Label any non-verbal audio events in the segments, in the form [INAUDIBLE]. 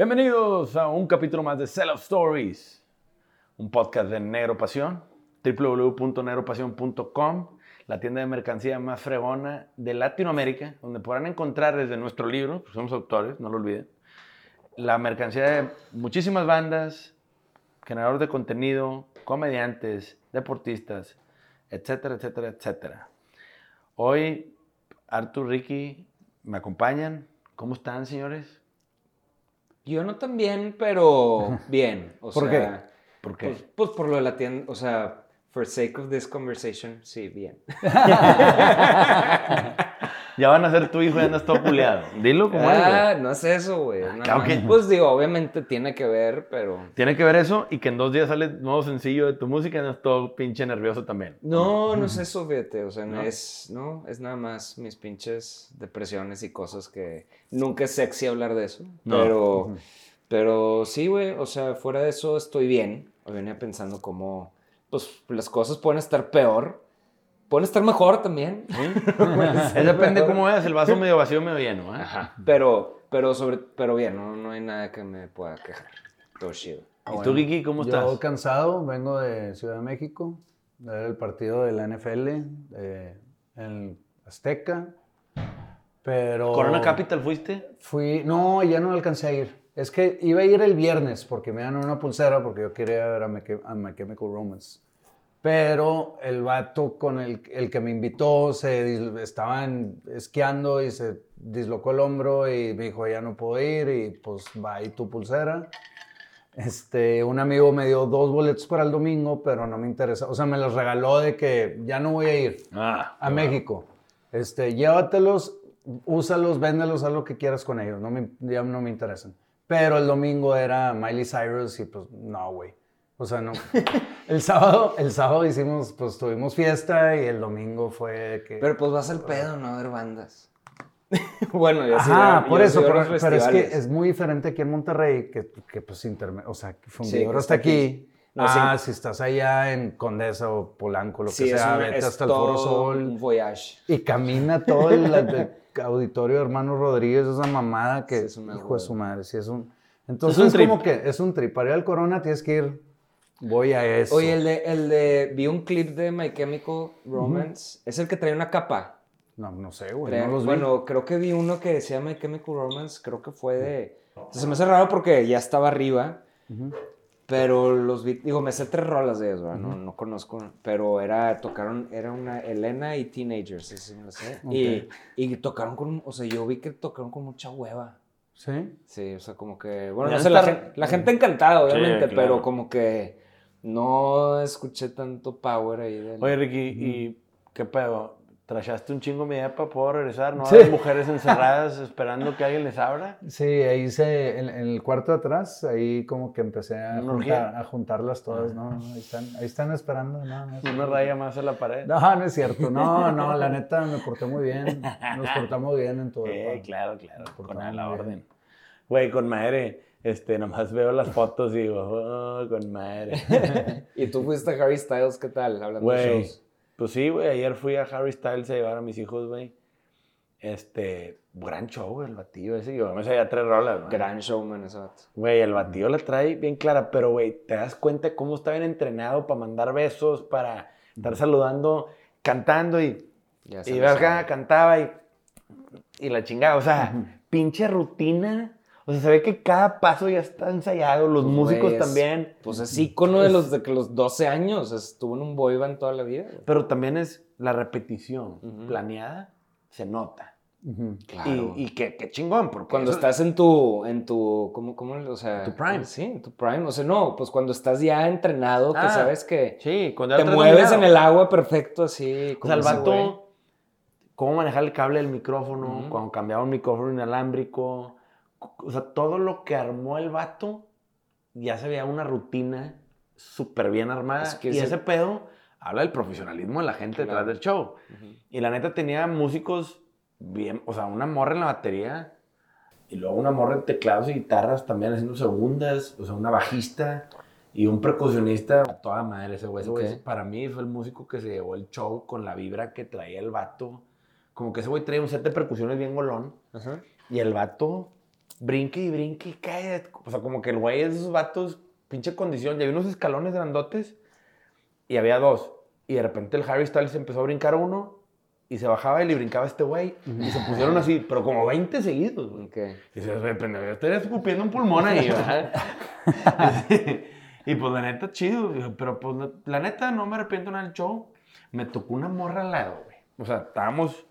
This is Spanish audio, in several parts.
Bienvenidos a un capítulo más de Sell Out Stories, un podcast de Negro Pasión, www.negropasión.com, la tienda de mercancía más fregona de Latinoamérica, donde podrán encontrar desde nuestro libro, pues somos autores, no lo olviden, la mercancía de muchísimas bandas, generadores de contenido, comediantes, deportistas, etcétera, etcétera, etcétera. Hoy Artur, Ricky me acompañan. ¿Cómo están, señores? Yo no tan bien, pero bien. O [LAUGHS] ¿Por sea, qué? ¿Por qué? Pues, pues por lo de la tienda, o sea, for sake of this conversation, sí, bien. [LAUGHS] ya van a ser tu hijo y andas todo puleado. Dilo como ah, es. no es eso, güey. no. claro que- Pues digo, obviamente tiene que ver, pero... Tiene que ver eso y que en dos días sale nuevo sencillo de tu música y andas todo pinche nervioso también. No, no es eso, fíjate. O sea, no es, no, es nada más mis pinches depresiones y cosas que nunca es sexy hablar de eso. No. Pero, pero sí, güey. O sea, fuera de eso estoy bien. Venía pensando cómo, pues, las cosas pueden estar peor. Pueden estar mejor también. Es depende cómo veas, el vaso medio vacío, medio lleno. ¿eh? Pero, pero sobre, pero bien, no, no hay nada que me pueda quejar. Todo chido. ¿Y tú, Kiki, cómo Yo estás? cansado, vengo de Ciudad de México, de ver el partido de la NFL eh, en Azteca, pero... ¿Corona Capital fuiste? Fui, no, ya no alcancé a ir. Es que iba a ir el viernes porque me dan una pulsera porque yo quería ver a My, Chem- a My Chemical Romance. Pero el vato con el, el que me invitó se estaban esquiando y se dislocó el hombro y me dijo ya no puedo ir y pues va ahí tu pulsera. Este, un amigo me dio dos boletos para el domingo, pero no me interesa. O sea, me los regaló de que ya no voy a ir Ah, a México. Este, llévatelos, úsalos, véndelos, haz lo que quieras con ellos. No me, ya no me interesan. Pero el domingo era Miley Cyrus y pues no, güey. O sea, no. [LAUGHS] El sábado, el sábado hicimos, pues tuvimos fiesta y el domingo fue que... Pero pues vas al pedo, no a ver bandas. [LAUGHS] bueno, yo veo- por yo eso, pero, es que es muy diferente aquí en Monterrey, que, que pues interme- o sea, que fundidor está aquí. aquí. No, ah, sí. si estás allá en Condesa o Polanco, lo Sí, que es, sea, un- vete es hasta el Foro Sol. un voyage. Y camina todo el [LAUGHS] auditorio de Hermanos Rodríguez, esa mamada que es una hijo de su madre. Sí, es un, entonces Es un es, como que es un trip. Para ir al Corona tienes que ir, voy a eso. Oye, el de, el de. Vi un clip de My Chemical Romance. Es el que trae una capa. No, no sé, güey, Trae- no los vi. bueno, creo que vi uno que decía My Chemical Romance. Creo que fue de. Se me hace raro porque ya estaba arriba. Ujú. Pero los vi. Digo, me sé tres rolas de ellos, ¿verdad? no, no conozco. Pero era. Tocaron. Era una Elena y Teenagers. Sé. Y, y tocaron con. O sea, yo vi que tocaron con mucha hueva. ¿Sí? Sí, o sea, como que, bueno, no sé, la, gente encantada, obviamente, claro. pero como que no escuché tanto power ahí. del- Oye, Ricky, ¿y qué pedo? ¿Trachaste un chingo mi depa? ¿Puedo regresar? ¿No Sí. hay mujeres encerradas [LAUGHS] esperando que alguien les abra? Sí, ahí se, en, en el cuarto de atrás, ahí como que empecé a, ¿Una juntar- a juntarlas todas, ¿no? Ahí están, ahí están esperando, no, no, [LAUGHS] Una raya más en la pared. no, no es cierto, no, no, la neta me porté muy bien, nos portamos bien en todo. Eh, claro, claro, con la bien. orden. Güey, con madre, este, nomás veo las fotos y digo, oh, con madre. [LAUGHS] Y tú fuiste a Harry Styles, ¿qué tal? Hablando de Güey, shows. Pues sí, güey, ayer fui a Harry Styles a llevar a mis hijos, güey. Este, gran show, güey, el batillo ese. Yo me sabía tres rolas, güey. Gran showman ese vato. Güey, el batillo la trae bien clara, pero, güey, te das cuenta cómo está bien entrenado para mandar besos, para estar saludando, cantando y, Ya y acá, cantaba y, y la chingada. O sea, pinche rutina. O sea, se ve que cada paso ya está ensayado, los Pues, músicos también. Pues es ícono de los de que los 12 años. Estuvo en un boy band toda la vida. güey. Pero también es la repetición planeada, se nota. Claro. Y, y qué, qué chingón, porque Cuando eso- estás en tu, en tu, ¿cómo, cómo, o sea? Tu prime. Sí, en tu prime. O sea, no, pues cuando estás ya entrenado, que Ah, sabes que Sí, cuando ya te mueves en el agua perfecto, así. O sea, como el vato, cómo manejar el cable del micrófono, cuando cambiaba un micrófono inalámbrico. O sea, todo lo que armó el vato, ya se veía una rutina súper bien armada. Es que y ese- ese pedo habla del profesionalismo de la gente detrás Claro. del show. Ujú. Y la neta tenía músicos bien, o sea, una morra en la batería. Y luego una morra de teclados y guitarras también haciendo segundas, o sea, una bajista y un percusionista. A toda madre ese güey. Ese güey, Ok. para mí fue el músico que se llevó el show con la vibra que traía el vato. Como que ese güey traía un set de percusiones bien golón. Ajá. Y el vato brinque y brinque y cae. O sea, como que el güey es de esos vatos, pinche condición. Había unos escalones grandotes y había dos. Y de repente el Harry Styles empezó a brincar uno y se bajaba él y brincaba este güey. Y se pusieron así, pero como 20 seguidos, güey. Ok. Y se sorprendió. Yo estaría escupiendo un pulmón ahí, [LAUGHS] ¿verdad? [LAUGHS] y pues la neta, chido. Pero pues la, la neta, no me arrepiento nada del show. Me tocó una morra al lado, güey. O sea, estábamos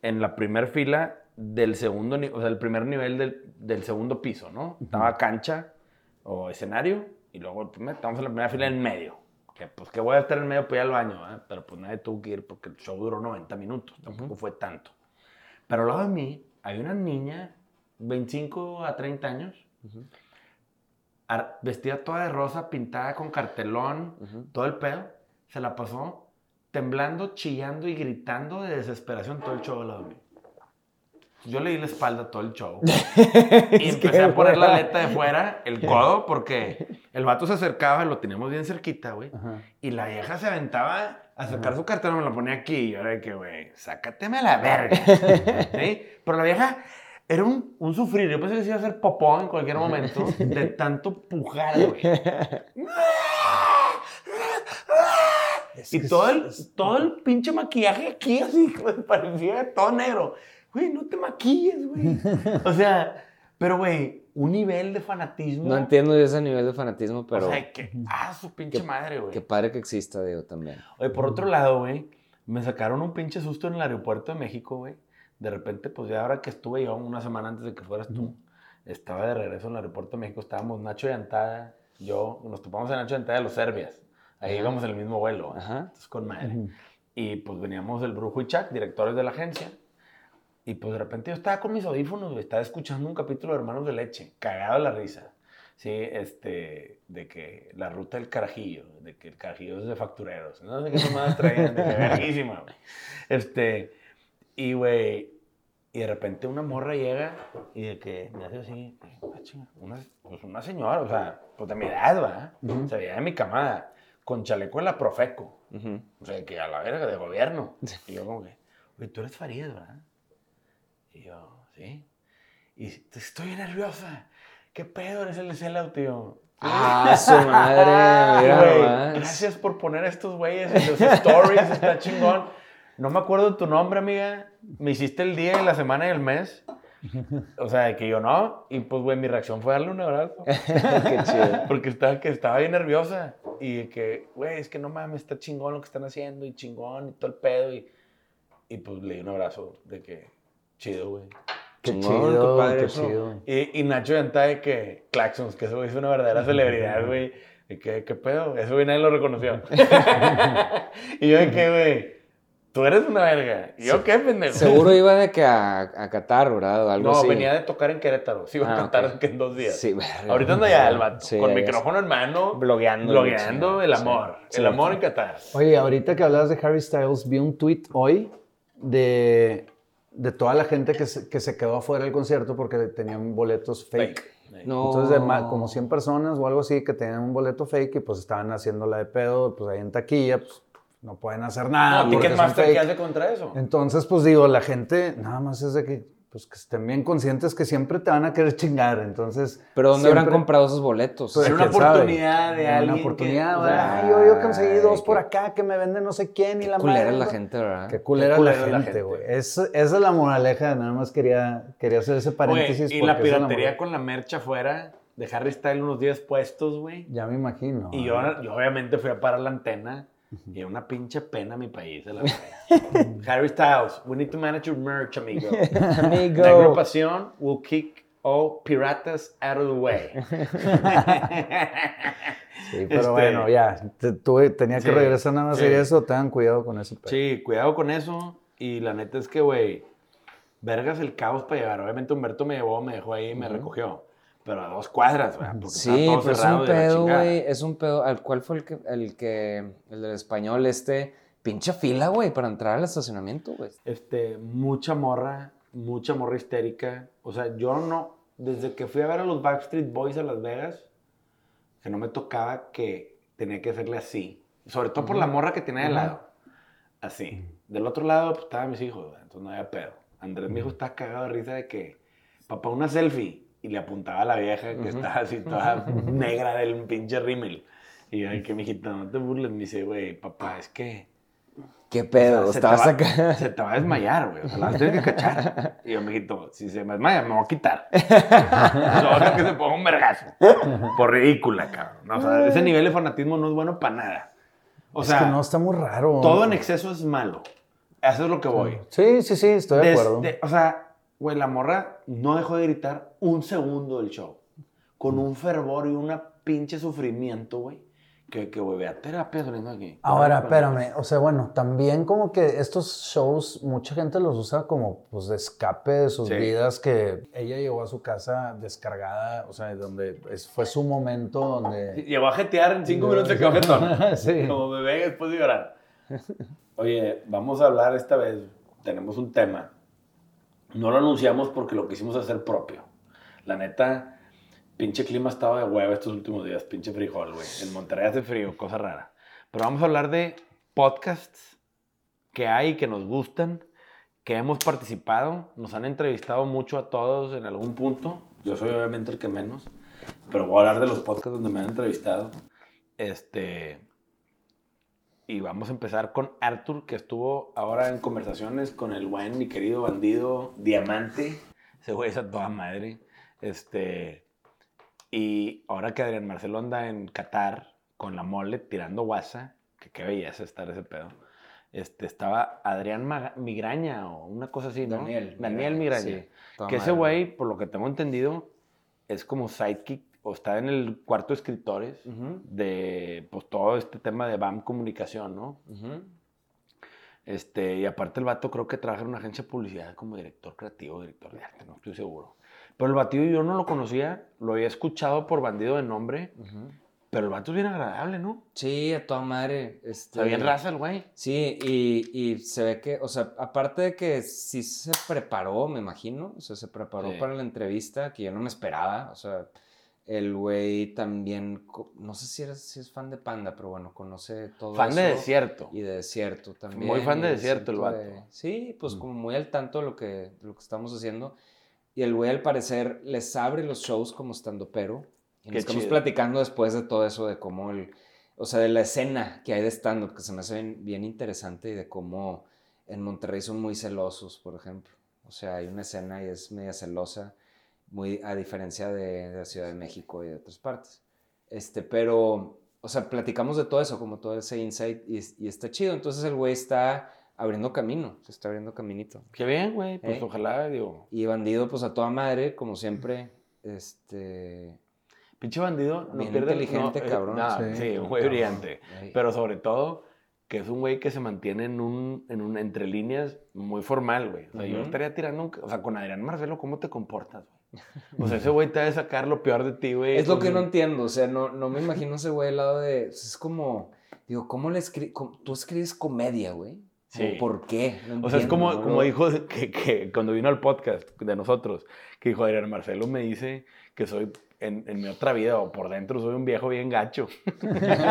en la primera fila del segundo, o sea, el primer nivel del, del segundo piso, ¿no? Estaba cancha o escenario y luego el primer- estábamos en la primera fila en medio. Que pues que voy a estar en medio para ir al baño, ¿verdad? Pero pues nadie tuvo que ir porque el show duró 90 minutos, tampoco fue tanto. Pero al lado de mí hay una niña, 25 a 30 años, ar- vestida toda de rosa, pintada con cartelón, todo el pedo. Se la pasó temblando, chillando y gritando de desesperación todo el show al lado de mí. Yo le di la espalda todo el show. [LAUGHS] y empecé a poner la aleta de fuera, el codo, porque el vato se acercaba, lo teníamos bien cerquita, güey. Y la vieja se aventaba a sacar su cartera, me la ponía aquí. Y yo era de que, güey, sácateme a la verga. [LAUGHS] ¿Sí? Pero la vieja era un, un sufrir. Yo pensé que se iba a hacer popó en cualquier momento de [LAUGHS] tanto pujar, güey. y todo el, todo el pinche maquillaje aquí, así, parecía todo negro. Güey, no te maquilles, güey. [LAUGHS] O sea, pero, güey, un nivel de fanatismo. No entiendo ese nivel de fanatismo, pero O sea, que, ah, su pinche madre, güey. qué padre que exista, digo, también. Oye, por otro lado, güey, me sacaron un pinche susto en el aeropuerto de México, güey. De repente, pues ya ahora que estuve yo una semana antes de que fueras tú, estaba de regreso en el aeropuerto de México, estábamos Nacho y Antada, yo, nos topamos en Nacho y Antada de los Serbias. Ahí Ajá. íbamos en el mismo vuelo. Ajá. Entonces, con madre. Y pues veníamos el Brujo y Chuck, directores de la agencia. Y pues de repente yo estaba con mis audífonos, güey, estaba escuchando un capítulo de Hermanos de Leche, cagado la risa. Sí, este, de que la ruta del carajillo, de que el carajillo es de factureros, no sé qué nomás traían, de que verguísima, güey. Este, y güey, y de repente una morra llega y de que me hace así, ah, una, pues una señora, o sea, pues de mi edad, ¿verdad? Ujú. Se veía de mi camada, con chaleco de la Profeco. Ujú. O sea, que a la verga de gobierno. Y yo como que, oye, tú eres Farías, ¿verdad? Y yo, sí. Y "Te- estoy nerviosa. ¿Qué pedo eres el Sellout, tío? [LAUGHS] Ah, su madre, mira Güey, nomás. gracias por poner a estos güeyes en los stories, está chingón. No me acuerdo tu nombre, amiga. Me hiciste el día y la semana y el mes. O sea, de que yo no. Y pues, güey, mi reacción fue darle un abrazo. [LAUGHS] Qué chido. Porque estaba, que estaba bien nerviosa. Y que, güey, es que no mames, está chingón lo que están haciendo. Y chingón y todo el pedo. Y, y pues le di un abrazo de que, chido, güey. Qué Chingón, chido, qué padre qué eso. chido. Y, y Nacho Yanta de que, Claxons, que eso es una verdadera celebridad, güey. Y que, ¿qué pedo? Eso güey nadie lo reconoció. [LAUGHS] y yo de que, güey, tú eres una verga. Y yo, ¿qué, pendejo? Seguro iba de que a, a Qatar, ¿verdad? O algo No, así. venía de tocar en Querétaro. Sí, iba a Ah, cantar ok. que en dos días. Sí, verga. Ahorita anda ya el vato, Sí, con ya micrófono en mano, Blogueando. blogueando el amor. Sí. El amor en Qatar. Oye, ahorita que hablas de Harry Styles, vi un tweet hoy de, de toda la gente que se, que se quedó afuera del concierto porque tenían boletos fake. Fake. No. Entonces, de como 100 personas o algo así que tenían un boleto fake y pues estaban haciéndola de pedo, pues ahí en taquilla, pues no pueden hacer nada. No, Ticketmaster, ¿qué hace contra eso? Entonces, pues digo, la gente nada más es de que, pues, que estén bien conscientes que siempre te van a querer chingar. Entonces, Pero ¿dónde habrán comprado esos boletos? Pues, Era una sabe. oportunidad de alguien Una que- oportunidad, sea, Ay, yo, yo conseguí dos por acá que me vende no sé quién y la culera madre, es la gente, ¿verdad? Qué culera, la culera gente, güey. Es- Esa es la moraleja, nada más quería, quería hacer ese paréntesis. Y la piratería con la mercha afuera de Harry Styles unos días puestos, güey. Ya me imagino. Y yo, yo obviamente fui a parar la antena y una pinche pena mi país. la verga. [LAUGHS] Harry Styles, we need to manage your merch, amigo. [LAUGHS] Amigo. La agrupación will kick all piratas out of the way. [LAUGHS] Sí, pero Este- bueno, ya. te- tuve- tenía que Sí, regresar nada más a sí. decir eso. Tengan cuidado con eso. Sí, cuidado con eso. Y la neta es que, güey, vergas el caos para llegar. Obviamente Humberto me llevó, me dejó ahí y me recogió. Pero a dos cuadras, güey. porque Sí, todo pero es un pedo, güey. Es un pedo. ¿Al cuál fue el que, el que, el del español este? Pinche fila, güey, para entrar al estacionamiento, güey. Este, mucha morra mucha morra histérica. O sea, yo no, desde que fui a ver a los Backstreet Boys a Las Vegas, que no me tocaba que tenía que hacerle así. Sobre todo por la morra que tenía de lado. Así. Del otro lado, pues estaban mis hijos, güey, entonces no había pedo. Andrés, mi hijo, estaba cagado de risa de que, papá, una selfie. Y le apuntaba a la vieja que estaba así toda [LAUGHS] negra del pinche rímel. Y yo, que mijita, no te burles. Me dice, güey, papá, es que ¿Qué pedo? o sea, se, te Estabas va, acá. [LAUGHS] se te va a desmayar, güey. O sea, la vas a tener que cachar. Y yo, mijito, si se me desmaya, me voy a quitar. [LAUGHS] Solo que se ponga un vergazo. Por ridícula, cabrón. O sea, ese nivel de fanatismo no es bueno para nada. O es sea, que no está muy raro. todo en exceso es malo. Eso es lo que voy. Sí, sí, sí, estoy de Desde- acuerdo. o sea, güey, la morra no dejó de gritar un segundo del show. Con un fervor y una pinche sufrimiento, güey. Que, que güey, vea terapia saliendo aquí. Ahora, espérame, o sea, bueno, también como que estos shows, mucha gente los usa como pues de escape de sus Sí. vidas, que ella llegó a su casa descargada, o sea, donde es- fue su momento donde... Llegó a jetear en cinco minutos se quedó jetón. Sí. Como bebé después de llorar. Oye, vamos a hablar esta vez. Tenemos un tema. No lo anunciamos porque lo quisimos hacer propio. La neta, pinche clima ha estado de hueva estos últimos días. Pinche frijol, güey. En Monterrey hace frío, cosa rara. Pero vamos a hablar de podcasts que hay que nos gustan, que hemos participado. Nos han entrevistado mucho a todos en algún punto. Yo soy obviamente el que menos. Pero voy a hablar de los podcasts donde me han entrevistado. Este. Y vamos a empezar con Arthur, que estuvo ahora en conversaciones con el buen, mi querido bandido Diamante. Ese güey es a toda madre. Este. Y ahora que Adrián Marcelo anda en Qatar con la mole tirando guasa, que qué belleza estar ese pedo. Este, estaba Adrián Maga- Migraña o una cosa así, ¿no? Daniel. Daniel Migraña. Sí, que ese güey, por lo que tengo entendido, es como sidekick o está en el cuarto de escritores de pues, todo este tema de BAM comunicación, ¿no? Este, y aparte el vato creo que trabaja en una agencia de publicidad como director creativo, director de arte, no estoy seguro. Pero el batido yo no lo conocía, lo había escuchado por bandido de nombre, pero el vato es bien agradable, ¿no? Sí, a toda madre. Este, Está bien raza el güey. Sí, y, y se ve que, o sea, aparte de que sí se preparó, me imagino, o sea, se preparó Sí. para la entrevista, que yo no me esperaba, o sea, el güey también, no sé si, eres, si es fan de Panda, pero bueno, conoce todo Fan de eso. desierto. Y de desierto también. Muy fan de Desierto el vato. de- sí, pues Mm. como muy al tanto de lo que, de lo que estamos haciendo. Y el güey al parecer les abre los shows como estando pero. Y Qué nos estamos chido. platicando después de todo eso, de cómo el, o sea, de la escena que hay de stand-up, que se me hace bien, bien interesante y de cómo en Monterrey son muy celosos, por ejemplo. O sea, hay una escena y es media celosa, muy a diferencia de, de la Ciudad de México y de otras partes. Este, pero, o sea, platicamos de todo eso, como todo ese insight y, y está chido. Entonces el güey está abriendo camino, se está abriendo caminito. Qué bien, güey. Pues ¿Eh? ojalá, digo. Y bandido, pues a toda madre, como siempre, este... Pinche bandido no Bien pierde inteligente, no, eh, cabrón. no, Sí. sí, un güey Cabrón. brillante. Pero sobre todo, que es un güey que se mantiene en un, en un entre líneas muy formal, güey. O sea, yo Ujú. estaría tirando un... O sea, con Adrián Marcelo, ¿cómo te comportas, güey? [LAUGHS] O sea, ese güey te va a sacar lo peor de ti, güey. Es lo que no entiendo, o sea, no, no me imagino ese güey al lado de... Es como, digo, ¿cómo le escribes? Tú escribes comedia, güey. Sí. ¿Por qué? No O sea, es como, no como dijo [LAUGHS] que, que cuando vino al podcast de nosotros, que dijo Adrián Marcelo me dice que soy en, en mi otra vida o por dentro soy un viejo bien gacho. [LAUGHS]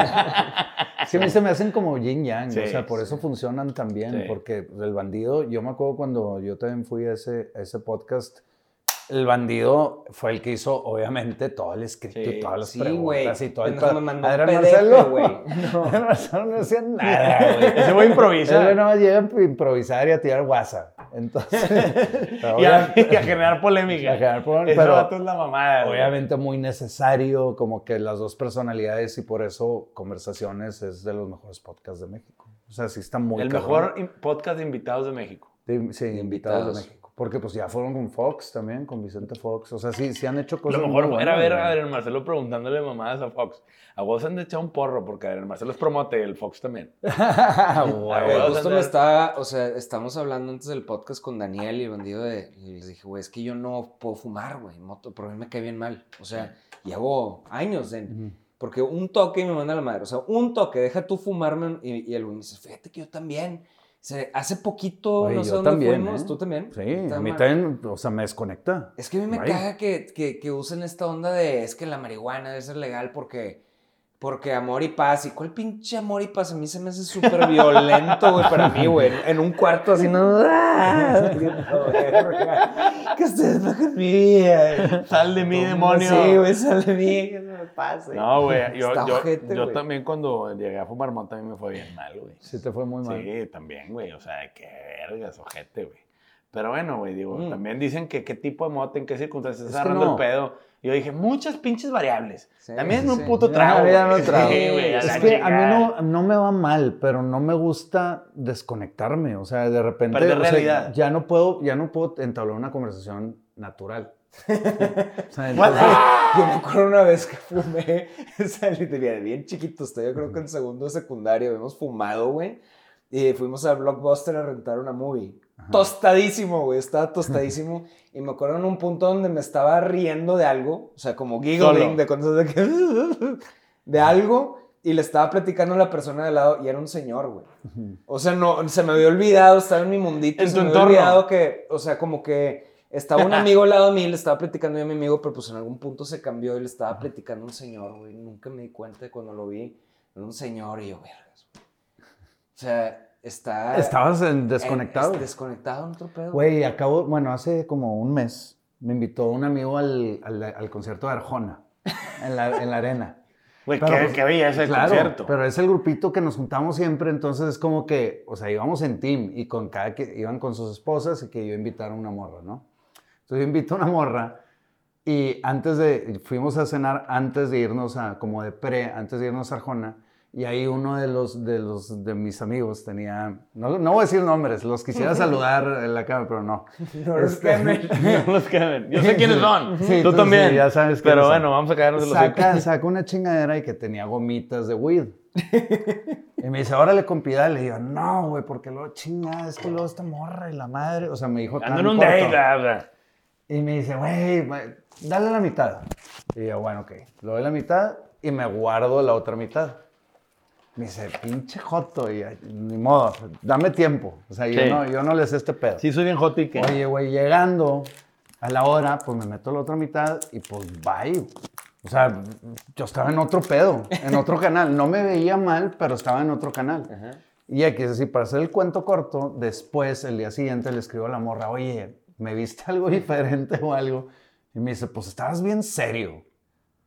Sí, a mí se me hacen como yin yang, Sí, o sea, por sí. eso funcionan también, Sí. porque pues, el bandido, yo me acuerdo cuando yo también fui a ese, a ese podcast, el bandido fue el que hizo, obviamente, todo el escrito Sí, y todas las sí, preguntas güey. y todo el me mandó Adrián PDF, Marcelo, güey. [LAUGHS] Adrián Marcelo no hacía nada, güey. Ese güey improvisa. güey nada más llega a improvisar y a tirar WhatsApp. Entonces, [LAUGHS] y, a, obvia- y a generar polémica. [LAUGHS] a generar polémica, pero- es la mamada. obviamente muy necesario, como que las dos personalidades y por eso Conversaciones es de los mejores podcasts de México. O sea, sí está muy El cabrón. mejor podcast de invitados de México. De- sí, Invitados. de México. Porque pues ya fueron con Fox también, con Vicente Fox. O sea, sí, sí han hecho cosas Lo muy mejor era buenas, ver a. Adrián Marcelo preguntándole mamadas a Fox. A vos han de echar un porro porque Adrián Marcelo es promote y el Fox también. Güey, güey. Güey, vas a justo me estaba, o sea, estamos hablando antes del podcast con Daniel y el bandido de, y les dije, güey, es que yo no puedo fumar, güey, moto, pero a mí me cae bien mal. O sea, llevo años en, Ujú. porque un toque y me manda a la madre, o sea, un toque, deja tú fumarme, y, y el güey me dice, fíjate que yo también, Se- hace poquito, Oye, no sé dónde también, fuimos, ¿eh? tú también. Sí, a mí también, o sea, me desconecta. Es que a mí me Bye. caga que, que, que usen esta onda de es que la marihuana debe ser legal porque, porque amor y paz. ¿Y cuál pinche amor y paz? A mí se me hace súper [LAUGHS] violento, güey, para mí, güey. En, en un cuarto así, no. Que ustedes hagan mi vida. Sal de mí, Sí, demonio. güey, sal de mí, me pase. No, güey. Yo, yo, ojete, yo también cuando llegué a fumar mota, a mí me fue bien mal, güey. Sí, te fue muy mal. Sí, también, güey. O sea, qué vergas, ojete, güey. Pero bueno, güey, digo, Mm. también dicen que qué tipo de mota, en qué circunstancias Es estás agarrando no. el pedo. Y yo dije, muchas pinches variables. Sí, también sí, es un sí. puto Ya, trago. no trago. Sí, güey, Es que a mí no, no me va mal, pero no me gusta desconectarme. O sea, de repente Perder o sea, realidad. ya no puedo, ya no puedo entablar una conversación natural. O sea, entonces- [LAUGHS] Yo me acuerdo una vez que fumé, [LAUGHS] salí de bien, chiquito, estoy yo creo que en segundo de secundaria, habíamos fumado, güey, y fuimos a Blockbuster a rentar una movie. Tostadísimo, güey, estaba [LAUGHS] tostadísimo. y me acuerdo en un punto donde me estaba riendo de algo, o sea, como giggling, Solo. de cosas de que... de algo, y le estaba platicando a la persona de al lado, y era un señor, güey. O sea, no, se me había olvidado, estaba en mi mundito, En se me había entorno. olvidado que, o sea, como que estaba un amigo al [LAUGHS] lado de mí, le estaba platicando yo a mi amigo, pero pues en algún punto se cambió y le estaba platicando a un señor, güey. Nunca me di cuenta de cuando lo vi. Era un señor y yo, vergas. O sea, está... Estabas en- desconectado. es- desconectado en otro pedo. Güey, acabo, bueno, hace como un mes me invitó un amigo al, al, al concierto de Arjona en la, en la arena. [LAUGHS] Güey, Pero, qué, pues, qué ese Claro, concierto. pero es el grupito que nos juntamos siempre, entonces es como que, o sea, íbamos en team y con cada que iban con sus esposas y que yo invitara a una morra, ¿no? Entonces yo invito a una morra y antes de, fuimos a cenar antes de irnos a, como de pre, antes de irnos a Arjona, y ahí uno de los, de los, de mis amigos tenía, no, no voy a decir nombres, los quisiera [LAUGHS] saludar en la cámara, pero no. [LAUGHS] No los Este- quemen. [LAUGHS] No los quemen. Yo sé quiénes son. Sí, Tú tú también. sí, ya sabes Pero quiénes son. bueno, vamos a caernos de los saca, saca una chingadera y que tenía gomitas de weed. Y me dice, órale, compida. Le digo, no, güey, porque luego chingada, es que luego esta morra y la madre. O sea, me dijo, Ando tan en un corto. date. Y me dice, güey, dale la mitad. Y yo, bueno, ok. Le doy la mitad y me guardo la otra mitad. Me dice, pinche joto, y ni modo, dame tiempo. O sea, yo, Sí. no, yo no le sé este pedo. Sí, soy bien hot y que. Oye, güey, llegando a la hora, pues me meto la otra mitad y pues bye. O sea, yo estaba en otro pedo, en otro canal. No me veía mal, pero estaba en otro canal. Ajá. Y aquí, es decir, para hacer el cuento corto, después, el día siguiente, le escribo a la morra, oye, ¿me viste algo [LAUGHS] diferente o algo? Y me dice, pues estabas bien serio.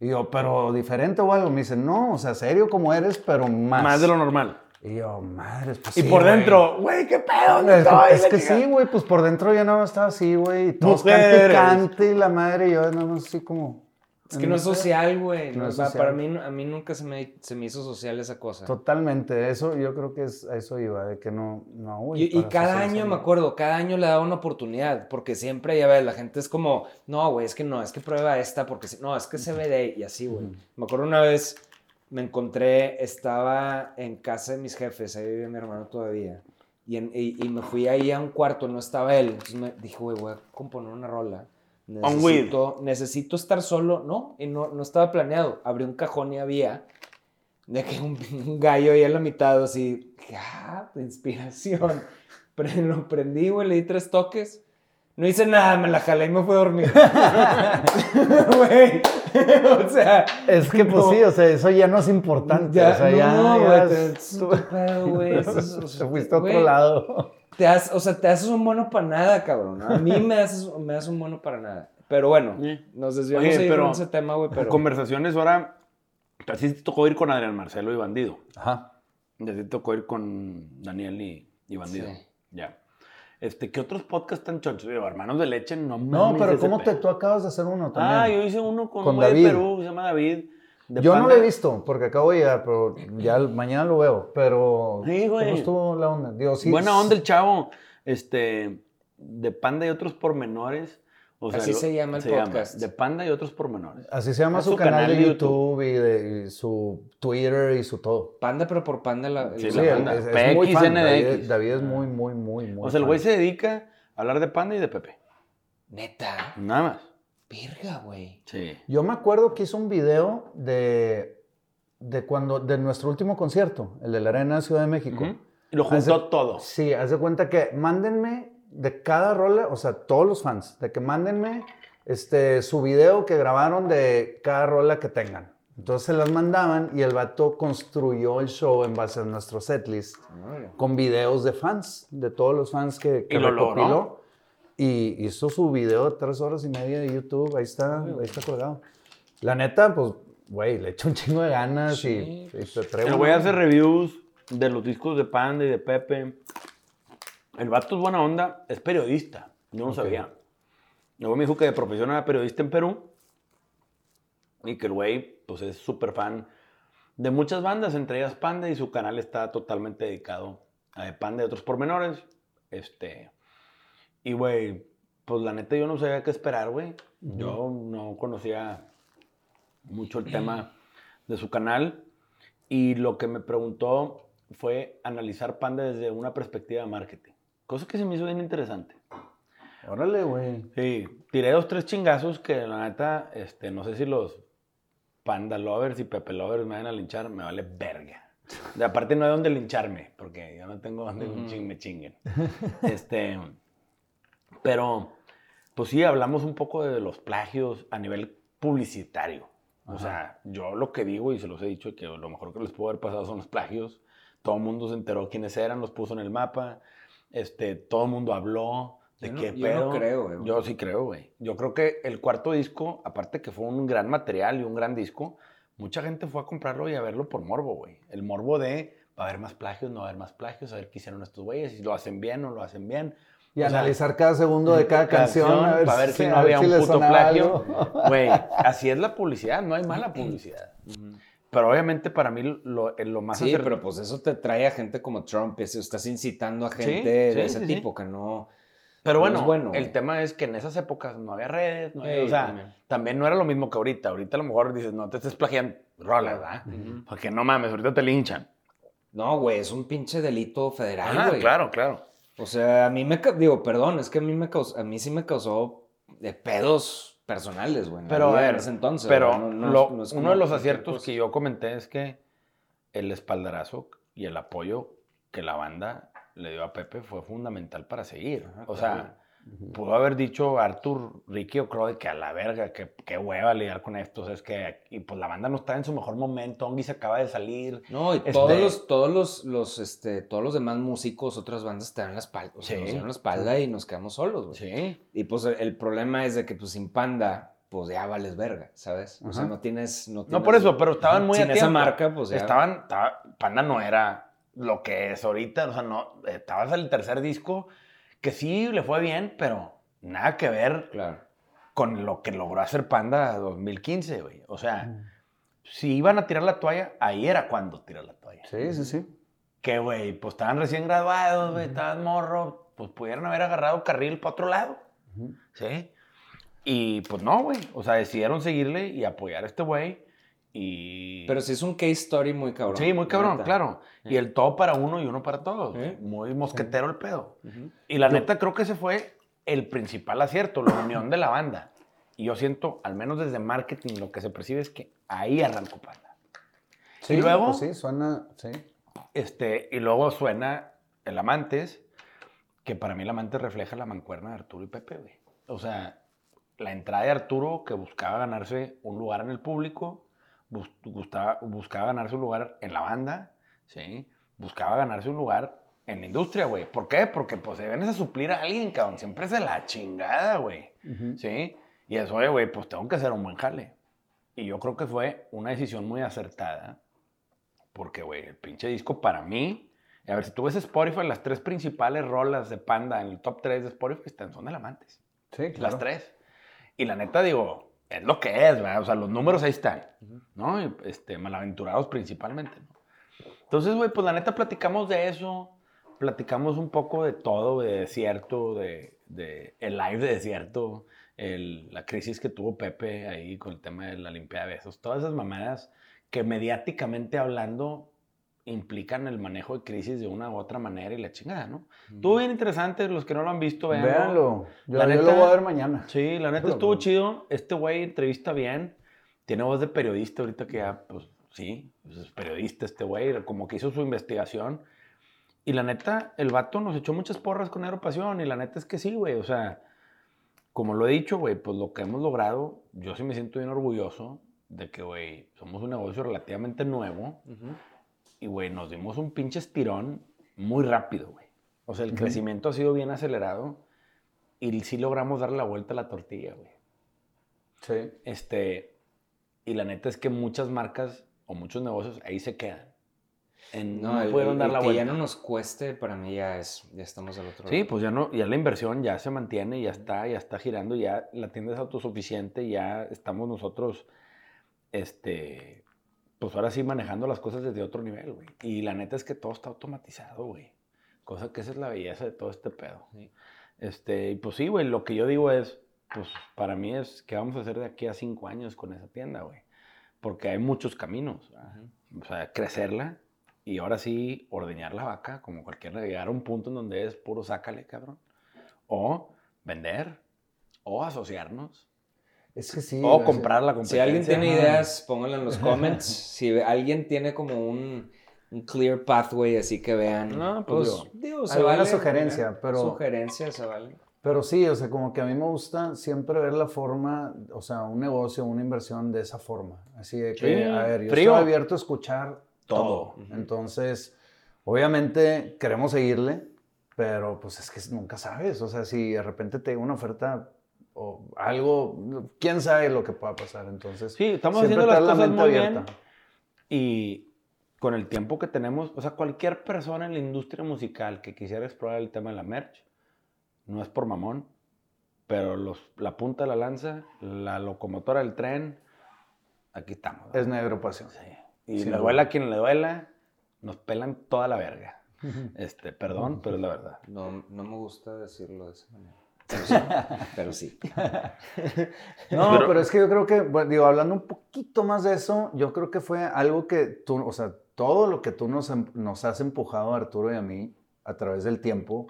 Y yo, ¿pero diferente o algo? Me dice, no, o sea, serio como eres, pero más. Más de lo normal. Y yo, madres, pues Y sí, por güey". dentro, güey, qué pedo, ¿dónde Es, estoy? es La que sí, güey, pues por dentro ya no estaba así, güey. y Todos cante cante y la madre y yo nada más así como... Es que no es social, güey. No. Para mí, a mí nunca se me, se me hizo social esa cosa. Totalmente, eso yo creo que es, a eso iba, de que no, no, güey. Y, y cada año, me acuerdo, cada año le daba una oportunidad, porque siempre, ya ves, la gente es como, no, güey, es que no, es que prueba esta, porque si- no, es que CBD y así, güey. Me acuerdo una vez, me encontré, estaba en casa de mis jefes, ahí vivía mi hermano todavía, y, en- y, y me fui ahí a un cuarto, no estaba él, entonces me dije, güey, voy a componer una rola. Necesito, necesito estar solo, no, y no, no estaba planeado. Abrí un cajón y había de que un, un gallo ahí en la mitad, así, ah, de inspiración. [LAUGHS] Pero lo prendí, güey, le di tres toques. No hice nada, me la jalé y me fui a dormir. [LAUGHS] [LAUGHS] Güey, [LAUGHS] o sea, Es que pues No. sí, o sea, eso ya no es importante. ya, o sea, ya, no, ya güey, te, es- pedo, güey. [LAUGHS] eso te fuiste a otro lado. Te haces, o sea, te haces un bueno para nada, cabrón. A mí me haces, me haces un bueno para nada. Pero bueno, Sí. nos desviamos Oye, ahí pero- con ese tema, güey, pero... Conversaciones ahora. Así te tocó ir con Adrián Marcelo y Bandido. Ajá. Y así te tocó ir con Daniel y, y Bandido. Sí. Ya. Este, ¿Qué otros podcasts tan chochos? Hermanos de leche, no No, pero ¿cómo te, tú acabas de hacer uno también? Ah, yo hice uno con, Con un güey de David. Perú, se llama David. Yo no lo he visto, porque acabo de llegar, pero ya mañana lo veo. Pero, Sí, güey. ¿cómo estuvo la onda? Sí, Buena onda el chavo. Este, de Panda y otros pormenores. O sea, Así lo- se llama el podcast. de Panda y otros pormenores. Así se llama Es su, su canal, canal de YouTube, y, de, y su Twitter y su todo. Panda, pero por panda la... Sí, Sí, la él banda. es, es muy fan. PXNDX. David, David es muy, muy, muy, muy O sea, el güey se dedica a hablar de Panda y de Pepe. Neta. Nada más. Virga, güey. Sí. Yo me acuerdo que hizo un video de, de cuando, de nuestro último concierto, el de la Arena Ciudad de México. Ujú. Lo juntó todo. Sí, haz de cuenta que mándenme de cada rola, o sea, todos los fans, de que mándenme este, su video que grabaron de cada rola que tengan. Entonces se las mandaban y el vato construyó el show en base a nuestro setlist con videos de fans, de todos los fans que, que ¿Y lo recopiló. logró? Y hizo su video de tres horas y media de YouTube, ahí está, ahí está colgado. La neta, pues, güey, le echo un chingo de ganas y, y se atreve. El güey hace reviews de los discos de Panda y de Pepe. El vato es buena onda, es periodista. Yo no sabía. Luego me dijo que de profesión era periodista en Perú. Y que el güey, pues es súper fan de muchas bandas, entre ellas Panda, y su canal está totalmente dedicado a de Panda y otros pormenores. Este. Y güey, pues la neta yo no sabía qué esperar, güey. Yo no conocía mucho el tema de su canal. Y lo que me preguntó fue analizar Panda desde una perspectiva de marketing. Cosa que se me hizo bien interesante. Órale, güey. Sí, tiré dos, tres chingazos que la neta, este, no sé si los Panda Lovers y Pepe Lovers me van a linchar, me vale verga. De aparte no hay donde lincharme, porque yo no tengo donde ching- me chinguen. [LAUGHS] Este, pero, pues sí, hablamos un poco de los plagios a nivel publicitario. O sea, yo lo que digo, y se los he dicho, que lo mejor que les puedo haber pasado son los plagios. Todo el mundo se enteró quiénes eran, los puso en el mapa. Este, todo el mundo habló de Yo no- qué yo no pedo. creo, güey. Yo sí creo, güey. Yo creo que el cuarto disco, aparte que fue un gran material y un gran disco, mucha gente fue a comprarlo y a verlo por morbo, güey. El morbo de, va a haber más plagios, no va a haber más plagios, a ver qué hicieron estos güeyes, si lo hacen bien o lo hacen bien. Y O sea, analizar cada segundo de cada canción, a ver, para ver si no a ver había si un puto plagio. Güey, [LAUGHS] así es la publicidad, no hay mala publicidad. Pero obviamente para mí lo, lo más Sí, pero pues eso te trae a gente como Trump, eso, estás incitando a gente sí, de ese sí, sí. tipo que no... Pero no bueno, es bueno, el güey. tema es que en esas épocas no había redes, no había- Sí, o sea, también. también. no era lo mismo que ahorita. Ahorita a lo mejor dices, no te estés plagiando rolas, ¿verdad? Porque no mames, ahorita te linchan. No, güey, es un pinche delito federal, Ah, güey. claro, claro. O sea, a mí me... Digo, perdón, es que a mí me causó... A mí sí me causó de pedos personales, güey. Pero, a ver, ese entonces. pero güey, no- no- lo- no es uno de los aciertos que yo comenté es que el espaldarazo y el apoyo que la banda le dio a Pepe fue fundamental para seguir. o sea, pudo haber dicho Arthur, Ricky o Croy que a la verga, que qué hueva lidiar con esto. O sea, es que y pues la banda no está en su mejor momento, Ongi se acaba de salir. No, y Este- todos los, todos los, los, este, todos los demás músicos, otras bandas te dan la espalda, o sea, Sí. nos dieron la espalda y nos quedamos solos, güey. Sí. Y pues el, el problema es de que pues sin Panda, pues ya vales verga, ¿sabes? O sea, Ajá. no tienes, no No tienes- por eso, pero estaban muy [LAUGHS] Sin a esa marca, pues ya. Estaban, estaba- Panda no era lo que es ahorita, o sea, no, estabas en el tercer disco, que sí le fue bien, pero nada que ver Claro. con lo que logró hacer Panda 2015, güey. O sea, si iban a tirar la toalla, ahí era cuando tirar la toalla. Sí, sí, sí. Que, güey, pues estaban recién graduados, güey, estaban morro, pues pudieron haber agarrado carril para otro lado, ¿sí? Y pues no, güey, o sea, decidieron seguirle y apoyar a este güey y... Pero sí es un case story muy cabrón. Sí, muy cabrón, neta. claro. Y el todo para uno y uno para todos. Sí. Muy mosquetero el pedo. Ujú. Y la neta creo que ese fue el principal acierto, la unión de la banda. Y yo siento, al menos desde marketing, lo que se percibe es que ahí arrancó Panda. Sí, Y luego- pues sí, suena, sí. Este, y luego suena el Amantes, que para mí el Amantes refleja la mancuerna de Arturo y Pepe, güey. O sea, la entrada de Arturo que buscaba ganarse un lugar en el público, bus- gustaba- buscaba ganarse un lugar en la banda, ¿sí? Buscaba ganarse un lugar en la industria, güey. ¿Por qué? Porque pues se vienes a suplir a alguien, cabrón. Siempre es de la chingada, güey. ¿Sí? Y eso, oye, güey, pues tengo que hacer un buen jale. Y yo creo que fue una decisión muy acertada. Porque, güey, el pinche disco para mí. A ver, si tú ves Spotify, las tres principales rolas de Panda en el top 3 de Spotify están, son de Amantes. Sí, claro. Las tres. Y la neta, digo, es lo que es, ¿verdad? O sea, los números ahí están, ¿no? Este, malaventurados principalmente, ¿no? Entonces, güey, pues la neta platicamos de eso, platicamos un poco de todo, de desierto, de, de el live de desierto, el- la crisis que tuvo Pepe ahí con el tema de la limpieza de besos, todas esas mamadas que mediáticamente hablando implican el manejo de crisis de una u otra manera y la chingada, ¿no? Estuvo bien interesante, los que no lo han visto, véanlo. Véanlo. Yo, La yo neta- lo voy a ver mañana. Sí, la neta Pero, estuvo chido. Este güey entrevista bien. Tiene voz de periodista ahorita que ya, pues sí, pues, es periodista este güey. Como que hizo su investigación. Y la neta, el vato nos echó muchas porras con Aeropasión. Y la neta es que sí, güey. O sea, como lo he dicho, güey, pues lo que hemos logrado, yo sí me siento bien orgulloso de que, güey, somos un negocio relativamente nuevo. Y, güey, nos dimos un pinche estirón muy rápido, güey. O sea, el crecimiento ha sido bien acelerado. Y sí logramos darle la vuelta a la tortilla, güey. Sí. Este, y la neta es que muchas marcas o muchos negocios ahí se quedan. En- no, el- pudieron dar la que vuelta. ya no nos cueste, para mí ya es, ya estamos del otro Sí, lado. pues ya no, ya la inversión ya se mantiene, ya está, ya está girando, ya la tienda es autosuficiente, ya estamos nosotros, este, pues ahora sí manejando las cosas desde otro nivel, güey. Y la neta es que todo está automatizado, güey. Cosa que esa es la belleza de todo este pedo. Sí. Este, y pues sí, güey, lo que yo digo es, pues para mí es, ¿qué vamos a hacer de aquí a cinco años con esa tienda, güey? Porque hay muchos caminos, ¿verdad? o sea, crecerla y ahora sí ordeñar la vaca, como cualquiera, llegar a un punto en donde es puro sácale, cabrón. O vender, o asociarnos, Es que sí. o comprar la Si competencia. alguien tiene ideas, pónganlo en los [LAUGHS] comments. si alguien tiene como un, un clear pathway, así que vean. No, pues, pues, digo, se alguna vale. sugerencia, pero- Sugerencia, se vale. Pero sí, o sea, como que a mí me gusta siempre ver la forma, o sea, un negocio, una inversión de esa forma. Así de que, Sí, a ver, yo frío. estoy abierto a escuchar todo. Todo. Entonces, obviamente queremos seguirle, pero pues es que nunca sabes. O sea, si de repente te llega una oferta o algo, quién sabe lo que pueda pasar. Entonces, Sí, estamos haciendo las tener la cosas mente muy bien. abierta. Y con el tiempo que tenemos, o sea, cualquier persona en la industria musical que quisiera explorar el tema de la merch, no es por mamón, pero los, la punta de la lanza, la locomotora del tren, aquí estamos. ¿no? Es negro pasión. Sí. Y Sin le duela a quien le duela, nos pelan toda la verga. [LAUGHS] Este, perdón, pero es la verdad. No, no me gusta decirlo de esa manera. Pero sí. [LAUGHS] Pero sí. No, Pero- pero, es que yo creo que, bueno, digo, hablando un poquito más de eso, yo creo que fue algo que tú, o sea, todo lo que tú nos, em- nos has empujado, Arturo y a mí, a través del tiempo,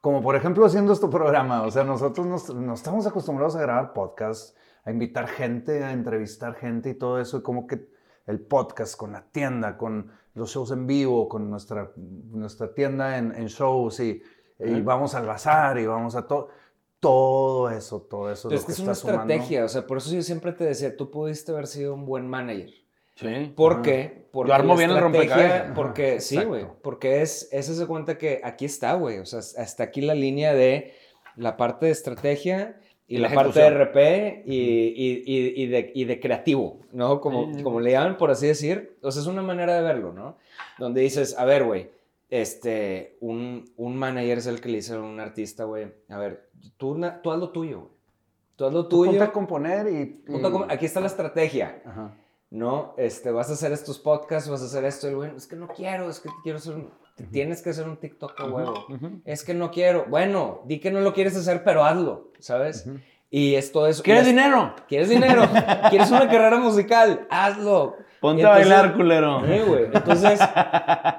como por ejemplo haciendo este programa, o sea, nosotros nos, nos estamos acostumbrados a grabar podcasts, a invitar gente, a entrevistar gente y todo eso, y como que el podcast con la tienda, con los shows en vivo, con nuestra, nuestra tienda en, en shows y, y Ujú. vamos al bazar y vamos a todo. Todo eso, todo eso. Pero lo es que es una sumando. estrategia. O sea, por eso yo siempre te decía, tú pudiste haber sido un buen manager. Sí. ¿Por Ajá. qué? Porque armo la bien el rompecabezas. Porque, Ajá, sí, güey. Porque es, ese se cuenta que aquí está, güey. O sea, hasta aquí la línea de la parte de estrategia y, Y la, parte de. RP y, y- y- y de, y de creativo, ¿no? Como, como le llaman, por así decir. O sea, es una manera de verlo, ¿no? Donde dices, a ver, güey, este, un, un manager es el que le dice a un artista, güey, a ver, tú, tú haz lo tuyo, güey. Tú haz lo Tú ponte tuyo. a componer y... Y- Aquí está la estrategia. Ajá. No, este, vas a hacer estos podcasts, vas a hacer esto, y el güey, es que no quiero, es que quiero hacer un, tienes que hacer un TikTok a huevo. Es que no quiero. Bueno, di que no lo quieres hacer, pero hazlo, ¿sabes? Ujú. Y es todo eso. ¿Quieres es- dinero? ¿Quieres dinero? ¿Quieres una carrera musical? Hazlo. Ponte a bailar, culero. Sí, güey. Entonces,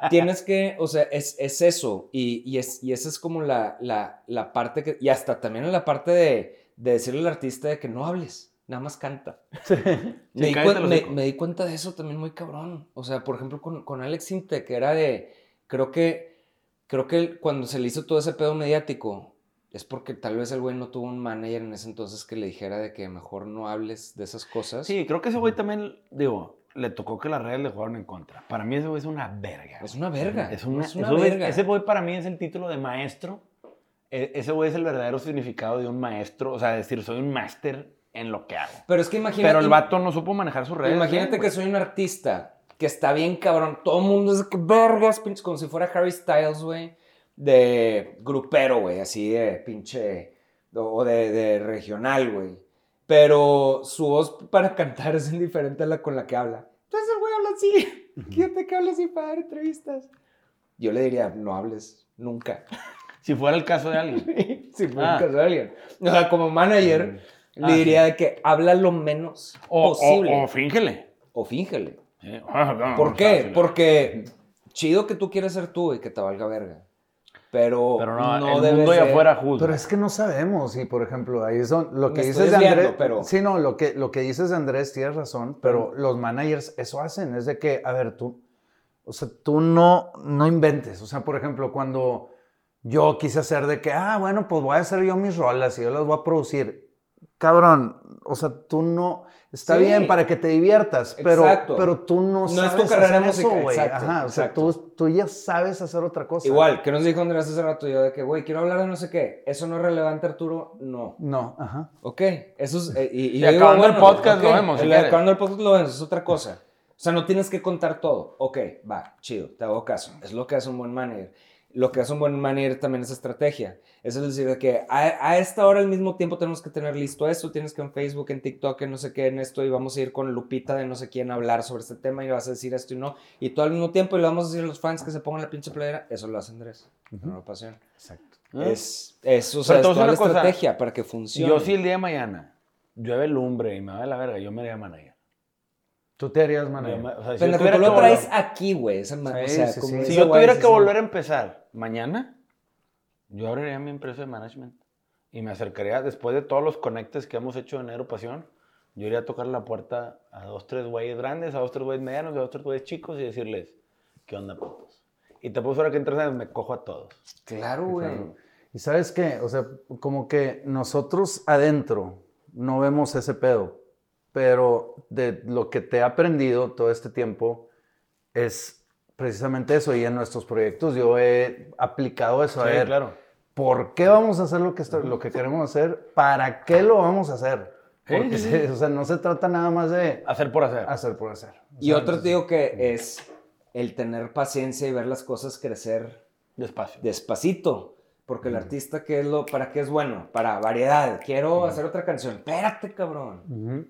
tienes que, o sea, es, es eso. Y, y, es, y esa es como la, la, la parte que, y hasta también en la parte de, de decirle al artista de que no hables, nada más canta. [LAUGHS] Me, di me- hocico. me di cuenta de eso también muy cabrón. O sea, por ejemplo, con, con Alex Inte, que era de, creo que, creo que cuando se le hizo todo ese pedo mediático, es porque tal vez el güey no tuvo un manager en ese entonces que le dijera de que mejor no hables de esas cosas. Sí, creo que ese güey también, digo, le tocó que las redes le jugaron en contra. Para mí ese güey es una verga. Es una verga. Es una, es una eso verga. ese güey para mí es el título de maestro. E- ese güey es el verdadero significado de un maestro. O sea, decir, soy un máster en lo que hago. Pero es que imagínate. Pero el vato no supo manejar sus redes. Imagínate bien, que soy un artista que está bien cabrón. Todo el mundo es que vergas, pinche, como si fuera Harry Styles, güey. De grupero, güey, así de pinche. O de, de regional, güey. Pero su voz para [LAUGHS] cantar es indiferente a la con la que habla. Entonces el güey habla así. Fíjate que habla así para dar entrevistas. Yo le diría, no hables nunca. Si fuera el caso de alguien. [LAUGHS] si fuera Ah. un caso de alguien. O sea, como manager, Ah, le diría de que habla lo menos O, posible. o, o fíngele. o fíngele. Sí. Ah, ¿Por no, qué? fácil. Porque chido que tú quieres ser tú y que te valga verga. Pero, Pero no, no el mundo de- afuera juzga. Pero es que no sabemos, y por ejemplo, ahí son lo que Me dices de Andrés. pero- Sí, no, lo que, lo que dices de Andrés tienes razón, pero los managers eso hacen, es de que, a ver, tú, O sea, tú no, no inventes. O sea, por ejemplo, cuando yo quise hacer de que, ah, bueno, pues voy a hacer yo mis rolas y yo las voy a producir. Cabrón, o sea, tú no... Está Sí. bien para que te diviertas, pero, Exacto. pero tú no, No es sabes tu carrera hacer eso, musical, güey. exacto, Ajá, o sea, tú, tú ya sabes hacer otra cosa. Igual, que nos dijo Andrés hace rato yo de que, güey, quiero hablar de no sé qué. ¿Eso no es relevante, Arturo? No. No, ajá. Ok, eso es... eh, y, y Y yo digo, acabando el bueno, podcast ok, lo vemos, si el- acabando el podcast lo vemos, es otra cosa. O sea, no tienes que contar todo. Ok, va, chido, te hago caso. Es lo que hace un buen manager. Lo que hace un buen manager también es estrategia. Es decir, de que a, a esta hora al mismo tiempo tenemos que tener listo esto, tienes que en Facebook, en TikTok, en no sé qué, en esto, y vamos a ir con Lupita de no sé quién a hablar sobre este tema y vas a decir esto y no. Y todo al mismo tiempo, y le vamos a decir a los fans que se pongan la pinche playera. Eso lo hace Andrés. No lo pasión. Exacto. ¿Eh? Es, es, o sea, es toda la una cosa. estrategia para que funcione. Yo si el día de mañana llueve lumbre y me va de la verga, yo me haría manager. Tú te harías Yo manager. me- o sea, si yo tú que lo traes volver- aquí, güey. ma- o Sí, sea, sí, como sí. Si yo tuviera sí, que sí. volver a empezar mañana, yo abriría mi empresa de management y me acercaría, después de todos los conectes que hemos hecho en Negro Pasión, yo iría a tocar la puerta a dos, tres güeyes grandes, a dos, tres güeyes medianos, a dos, tres güeyes chicos y decirles, ¿qué onda, putos? Y te puedo ahora que en tres años me cojo a todos. Claro, güey. Claro. Y sabes qué, o sea, como que nosotros adentro no vemos ese pedo, pero de lo que te he aprendido todo este tiempo es precisamente eso. Y en nuestros proyectos yo he aplicado eso. A Sí, ver, claro. ¿por qué vamos a hacer lo que, está- lo que queremos hacer? ¿Para qué lo vamos a hacer? Sí, Porque, sí, se- [LAUGHS] o sea, no se trata nada más de Hacer por hacer. hacer por hacer. O Y sea, otro te entonces- digo que es el tener paciencia y ver las cosas crecer Despacio. despacito. Porque el artista, ¿qué es lo, ¿para qué es bueno? Para variedad. Quiero hacer otra canción. Espérate, cabrón. Ujú.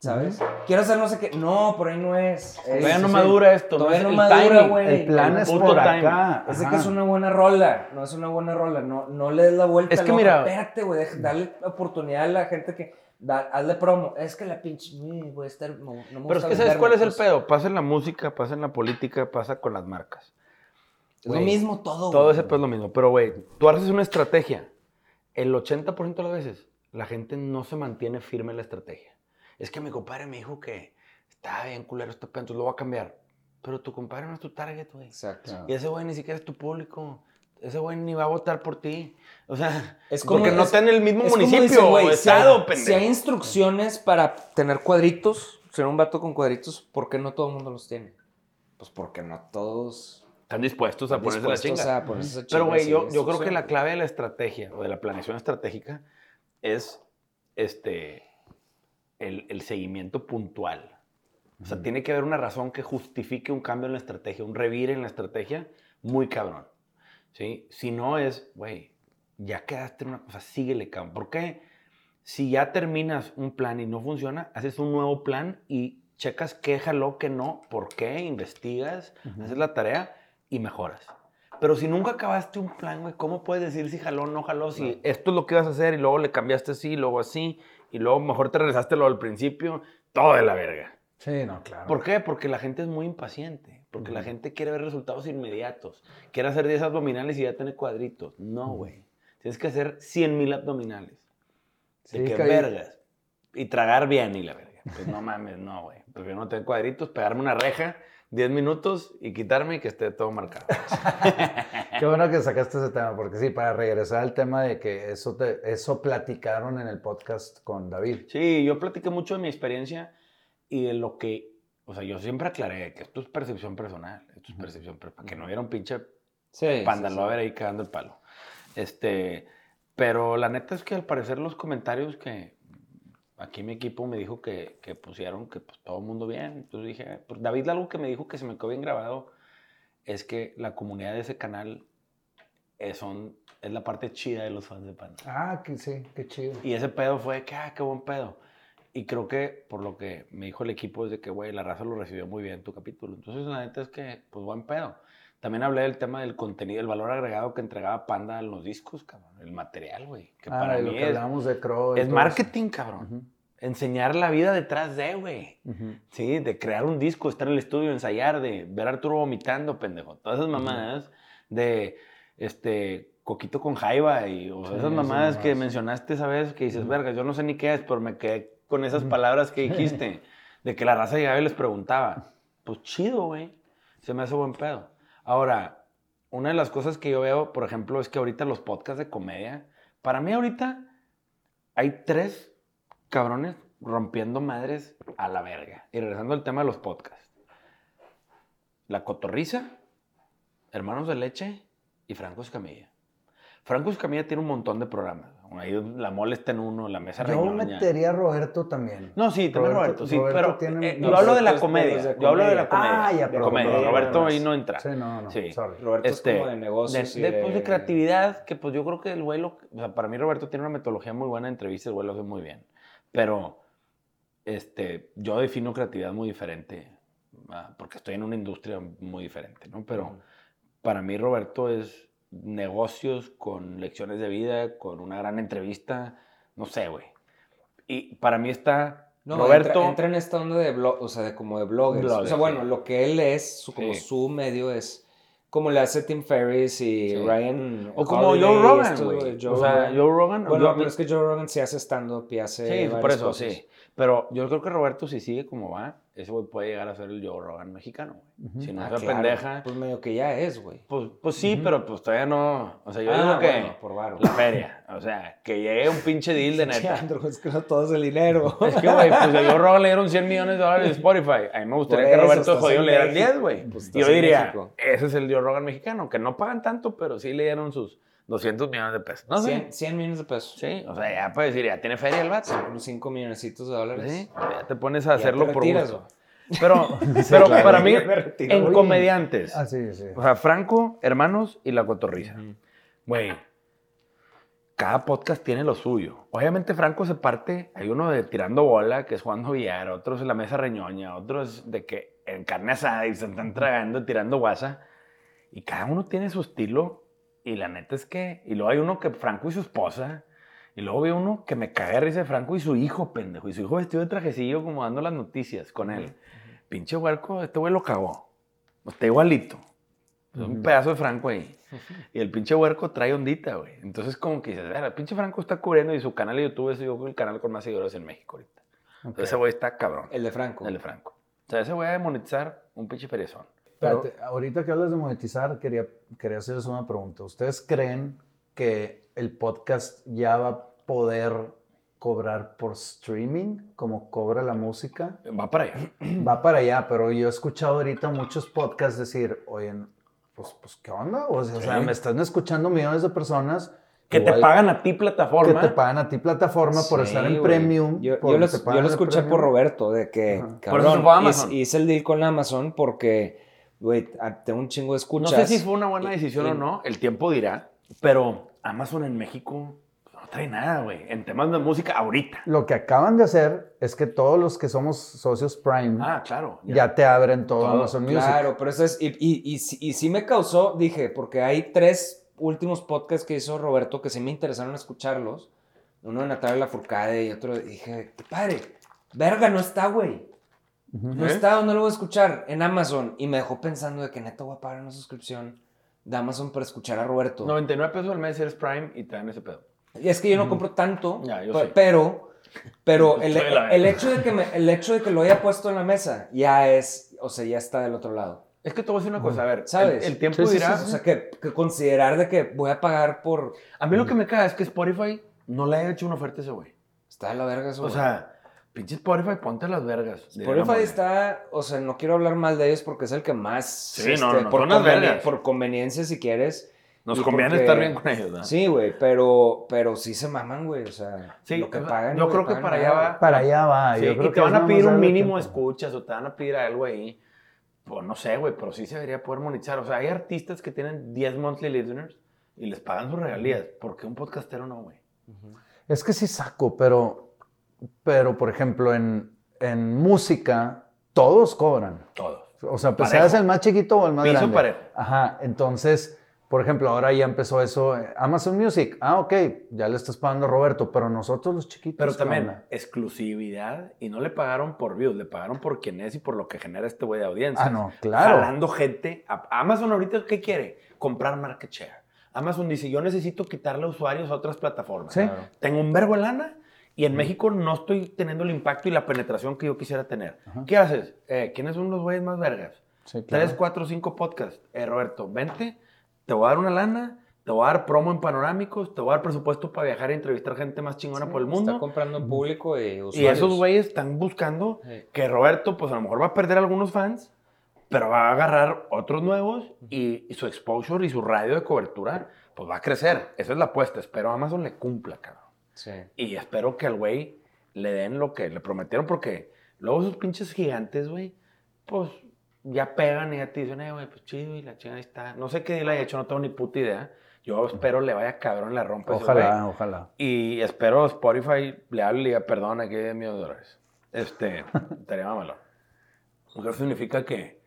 ¿Sabes? Quiero hacer no sé qué. No, por ahí no es. Es- Todavía no sí. madura esto. Todavía es no el madura, güey. El plan el es puto por timing. acá. Es que es una buena rola, no es una buena rola, no, no le des la vuelta. Es que loca, mira- Espérate, güey, dale oportunidad a la gente que, da- hazle promo. Es que la pinche, mm, voy a estar, no, no me Pero es que ¿sabes cuál es el pues, pedo? Pasa en la música, pasa en la política, pasa con las marcas. Es lo mismo todo, Todo ese pedo es lo mismo. Pero, güey, tú haces una estrategia. El 80% de las veces, la gente no se mantiene firme en la estrategia. Es que mi compadre me dijo que está bien culero este pedo, entonces lo voy a cambiar. Pero tu compadre no es tu target, güey. Exacto. Y ese güey ni siquiera es tu público. Ese güey ni va a votar por ti. O sea, Es como- porque no es- está en el mismo Es municipio dicen, o si estado, hay, pendejo. si hay instrucciones para tener cuadritos, ser un vato con cuadritos, ¿por qué no todo el mundo los tiene? Pues porque no todos Están dispuestos a ponerse la dispuestos chinga. a ponerse Pero, güey, yo, yo creo que la clave de la estrategia o de la planeación estratégica es este, el, el seguimiento puntual. O sea, tiene que haber una razón que justifique un cambio en la estrategia, un revire en la estrategia muy cabrón. ¿sí? Si no es, güey, ya quedaste en una cosa, síguele, cabrón. ¿Por qué? Si ya terminas un plan y no funciona, haces un nuevo plan y checas qué jaló, qué no, por qué, investigas, haces la tarea y mejoras. Pero si nunca acabaste un plan, güey, ¿cómo puedes decir si jaló o no jaló? Si esto es lo que ibas a hacer y luego le cambiaste así, luego así, y luego mejor te regresaste lo del principio, todo de la verga. Sí, no, claro. ¿Por qué? Porque la gente es muy impaciente. Porque la gente quiere ver resultados inmediatos. Quiere hacer 10 abdominales y ya tener cuadritos. No, güey. Tienes que hacer 100 mil abdominales. De Sí, que que hay- vergas. Y tragar bien y la verga. Pues no [LAUGHS] mames, no, güey. Prefiero no tener cuadritos, pegarme una reja, 10 minutos y quitarme y que esté todo marcado. [LAUGHS] Qué bueno que sacaste ese tema, porque sí, para regresar al tema de que eso, te- eso platicaron en el podcast con David. Sí, yo platiqué mucho de mi experiencia y de lo que, o sea, yo siempre aclaré que esto es percepción personal, esto es percepción, pero para que no hubiera un pinche Sí, panda sí, a ver ahí cagando el palo. Este, pero la neta es que al parecer los comentarios que aquí mi equipo me dijo que, que pusieron que pues, todo el mundo bien, entonces dije, pues, David algo que me dijo que se me quedó bien grabado es que la comunidad de ese canal es, son, es la parte chida de los fans de Panda. Ah, que sí, qué chido. Y ese pedo fue que, ah, qué buen pedo. Y creo que por lo que me dijo el equipo es de que, güey, la raza lo recibió muy bien tu capítulo. Entonces, la neta es que, pues, buen pedo. También hablé del tema del contenido, el valor agregado que entregaba Panda a los discos, cabrón. El material, güey. Que Ah, para lo mí que es, hablábamos de Crow. es marketing, cabrón. Ujú. Enseñar la vida detrás de, güey. eso. Ujú. Sí, de crear un disco, estar en el estudio, ensayar, de ver a Arturo vomitando, pendejo. Todas esas mamadas de, este, Coquito con Jaiba y o Sí, esas mamadas que mencionaste esa vez que dices, verga, yo no sé ni qué es, pero me quedé con esas palabras que [LAUGHS] dijiste, de que la raza llegaba y les preguntaba. Pues chido, güey. Se me hace buen pedo. Ahora, una de las cosas que yo veo, por ejemplo, es que ahorita los podcasts de comedia, para mí ahorita hay tres cabrones rompiendo madres a la verga. Y regresando al tema de los podcasts. La Cotorriza, Hermanos de Leche y Franco Escamilla. Franco Escamilla tiene un montón de programas. Ahí la mole está en uno, la mesa Yo metería a Roberto también. No, sí, también Roberto, sí, Roberto pero tiene- eh, no, yo hablo de la Roberto comedia. de Yo hablo de la comedia. comedia. Ah, ya, de pero comedia. comedia Roberto nomás. ahí no entra. Sí, no, no, Sí. sorry. Roberto Este, es como de negocios. de, y de, pues, de creatividad, que pues yo creo que el güey, lo- o sea, para mí Roberto tiene una metodología muy buena de entrevistas, el güey lo hace muy bien. Pero este, yo defino creatividad muy diferente, ah, porque estoy en una industria muy diferente, ¿no? Pero para mí Roberto es negocios con lecciones de vida, con una gran entrevista, no sé, güey. Y para mí está No, Roberto... entra, entra en esta onda de blog, o sea, de como de bloggers. o sea, bueno, sí. lo que él es, su, como Sí. su medio es como le hace Tim Ferriss y Sí. Ryan. O como Holiday, Joe Rogan, güey. Joe O sea, Rogan. Joe Rogan... Bueno, yo- pero es que Joe Rogan sí hace stand-up y hace. Sí, por eso, cosas. sí. Pero yo creo que Roberto, si sigue como va, ese güey puede llegar a ser el Joe Rogan mexicano, güey. Si no Ah, es claro. pendeja, Pues medio que ya es, güey. pues, pues sí, pero pues todavía no. O sea, yo Ah, digo que bueno, por varo. la feria. O sea, que llegue un pinche deal de [LAUGHS] neta. Andrew, es que no todo es el dinero. Es que, güey, pues a [LAUGHS] Joe Rogan le dieron 100 millones de dólares de Spotify. A mí me gustaría que Roberto Jodido le dieran México. 10, güey. Pues yo diría, ese es el Joe Rogan mexicano, que no pagan tanto, pero sí le dieron sus 200 millones de pesos. No sé. 100, 100 millones de pesos. Sí, o sea, ya puedes decir, ya tiene feria el vato. Unos 5 milloncitos de dólares. Sí, ya te pones a Ya hacerlo te por retiras, gusto. güey. [LAUGHS] Pero, pero claro. para mí, [LAUGHS] en comediantes, Ah, sí, sí. o sea, Franco, Hermanos y La Cotorriza. Güey, cada podcast tiene lo suyo. Obviamente Franco se parte, hay uno de tirando bola, que es jugando billar, otro es la mesa reñoña, otro es de que en carne asada y se están tragando, tirando guasa. Y cada uno tiene su estilo. Y la neta es que, y luego hay uno que Franco y su esposa, y luego veo uno que me caga de risa de Franco y su hijo, pendejo, y su hijo vestido de trajecillo como dando las noticias con él. Pinche huerco, este güey lo cagó. Está igualito. Es un pedazo de Franco ahí. [LAUGHS] Y el pinche huerco trae ondita, güey. Entonces, como que dices, "Ver, el pinche Franco está cubriendo y su canal de YouTube es yo el canal con más seguidores en México ahorita. Entonces, ese güey está cabrón. El de Franco. El de Franco. O sea, ese güey a monetizar un pinche feriezón. Espérate, ahorita que hablas de monetizar, quería, quería hacerles una pregunta. ¿Ustedes creen que el podcast ya va a poder cobrar por streaming como cobra la música? Va para allá. [CLEARS THROAT] Va para allá, pero yo he escuchado ahorita muchos podcasts decir, oye, pues, pues ¿qué onda? O sea, o sea, Sí. me están escuchando millones de personas Que te igual pagan a ti que plataforma. te pagan a ti plataforma por Sí, estar en güey. premium. Yo, por- yo lo, te yo lo escuché premium. por Roberto, de que. Por eso cabrón, a Amazon. hice, hice el deal con Amazon porque, güey, a- tengo un chingo de No escuchas. sé si fue una buena decisión y- o no, el tiempo dirá, pero Amazon en México no trae nada, güey, en temas de música ahorita. Lo que acaban de hacer es que todos los que somos socios Prime Ah, claro. ya. te abren todo, Todo, Amazon Music. Claro, pero eso es, y, y, y, sí- y sí me causó, dije, porque hay tres últimos podcasts que hizo Roberto que sí me interesaron escucharlos. Uno de Natalia Lafourcade y otro, dije, qué padre, verga, no está, güey. No ¿Eh? está, ¿dónde lo voy a escuchar? En Amazon. Y me dejó pensando de que neta voy a pagar una suscripción de Amazon para escuchar a Roberto. 99 pesos al mes eres Prime y te dan ese pedo. Y es que yo no compro tanto, Ya, yo pe- sí. pero, pero [LAUGHS] el, verga. el hecho de que me- el hecho de que lo haya puesto en la mesa ya es, o sea, ya está del otro lado. Es que te voy a decir una cosa, a ver, ¿Sabes? El, el tiempo Sí, sí, dirá. sí, O sea, que, que considerar de que voy a pagar por... A mí lo que me caga es que Spotify no le haya hecho una oferta a ese güey. Está de la verga eso. O güey. sea, pinche Spotify, ponte las vergas. Spotify está, o sea, no quiero hablar mal de ellos porque es el que más, este, Sí, no, no, por, conveni- por conveniencia si quieres. Nos y conviene porque- estar bien con ellos, ¿no? Sí, güey, pero, pero sí se maman, güey, o sea, Sí, lo que pagan. yo creo que pagan para allá va. Para allá va. Sí, yo y creo te que van a pedir un mínimo de escuchas o te van a pedir algo ahí. Pues no sé, güey, pero sí se debería poder monetizar. O sea, hay artistas que tienen 10 monthly listeners y les pagan sus regalías. ¿Por qué un podcastero no, güey? Es que sí saco, pero, pero por ejemplo, en, en música, todos cobran. Todos. O sea, pues seas el más chiquito o el más Piso grande. parejo. Ajá, entonces, por ejemplo, ahora ya empezó eso. eh, Amazon Music, ah, ok, ya le estás pagando a Roberto, pero nosotros los chiquitos. Pero ¿qué también onda? exclusividad y no le pagaron por views, le pagaron por quién es y por lo que genera este güey de audiencia. Ah, no, claro. Jalando gente. A- Amazon ahorita, ¿qué quiere? Comprar market share. Amazon dice, yo necesito quitarle usuarios a otras plataformas. Sí. Claro. Tengo un verbo de lana y en México no estoy teniendo el impacto y la penetración que yo quisiera tener. ¿Qué haces? Eh, ¿Quiénes son los güeyes más vergas? Sí, claro. Tres, cuatro, cinco podcasts. Eh, Roberto, vente, te voy a dar una lana, te voy a dar promo en panorámicos, te voy a dar presupuesto para viajar y entrevistar gente más chingona por el Está mundo. comprando en público y usuarios. Y esos güeyes están buscando Sí. que Roberto, pues a lo mejor va a perder algunos fans, pero va a agarrar otros nuevos y, y su exposure y su radio de cobertura, pues va a crecer. Esa es la apuesta. Espero Amazon le cumpla, cabrón. Sí. Y espero que al güey le den lo que le prometieron, porque luego esos pinches gigantes, güey, pues ya pegan y ya te dicen, eh, güey, pues chido, y la chingada ahí está. No sé qué le haya hecho, no tengo ni puta idea. Yo espero le vaya cabrón, la rompa ese Ojalá, güey. ojalá. Y espero Spotify le hable y diga, perdón, aquí hay 10 millones de dólares. Este, [LAUGHS] estaría mamalón. Eso significa que,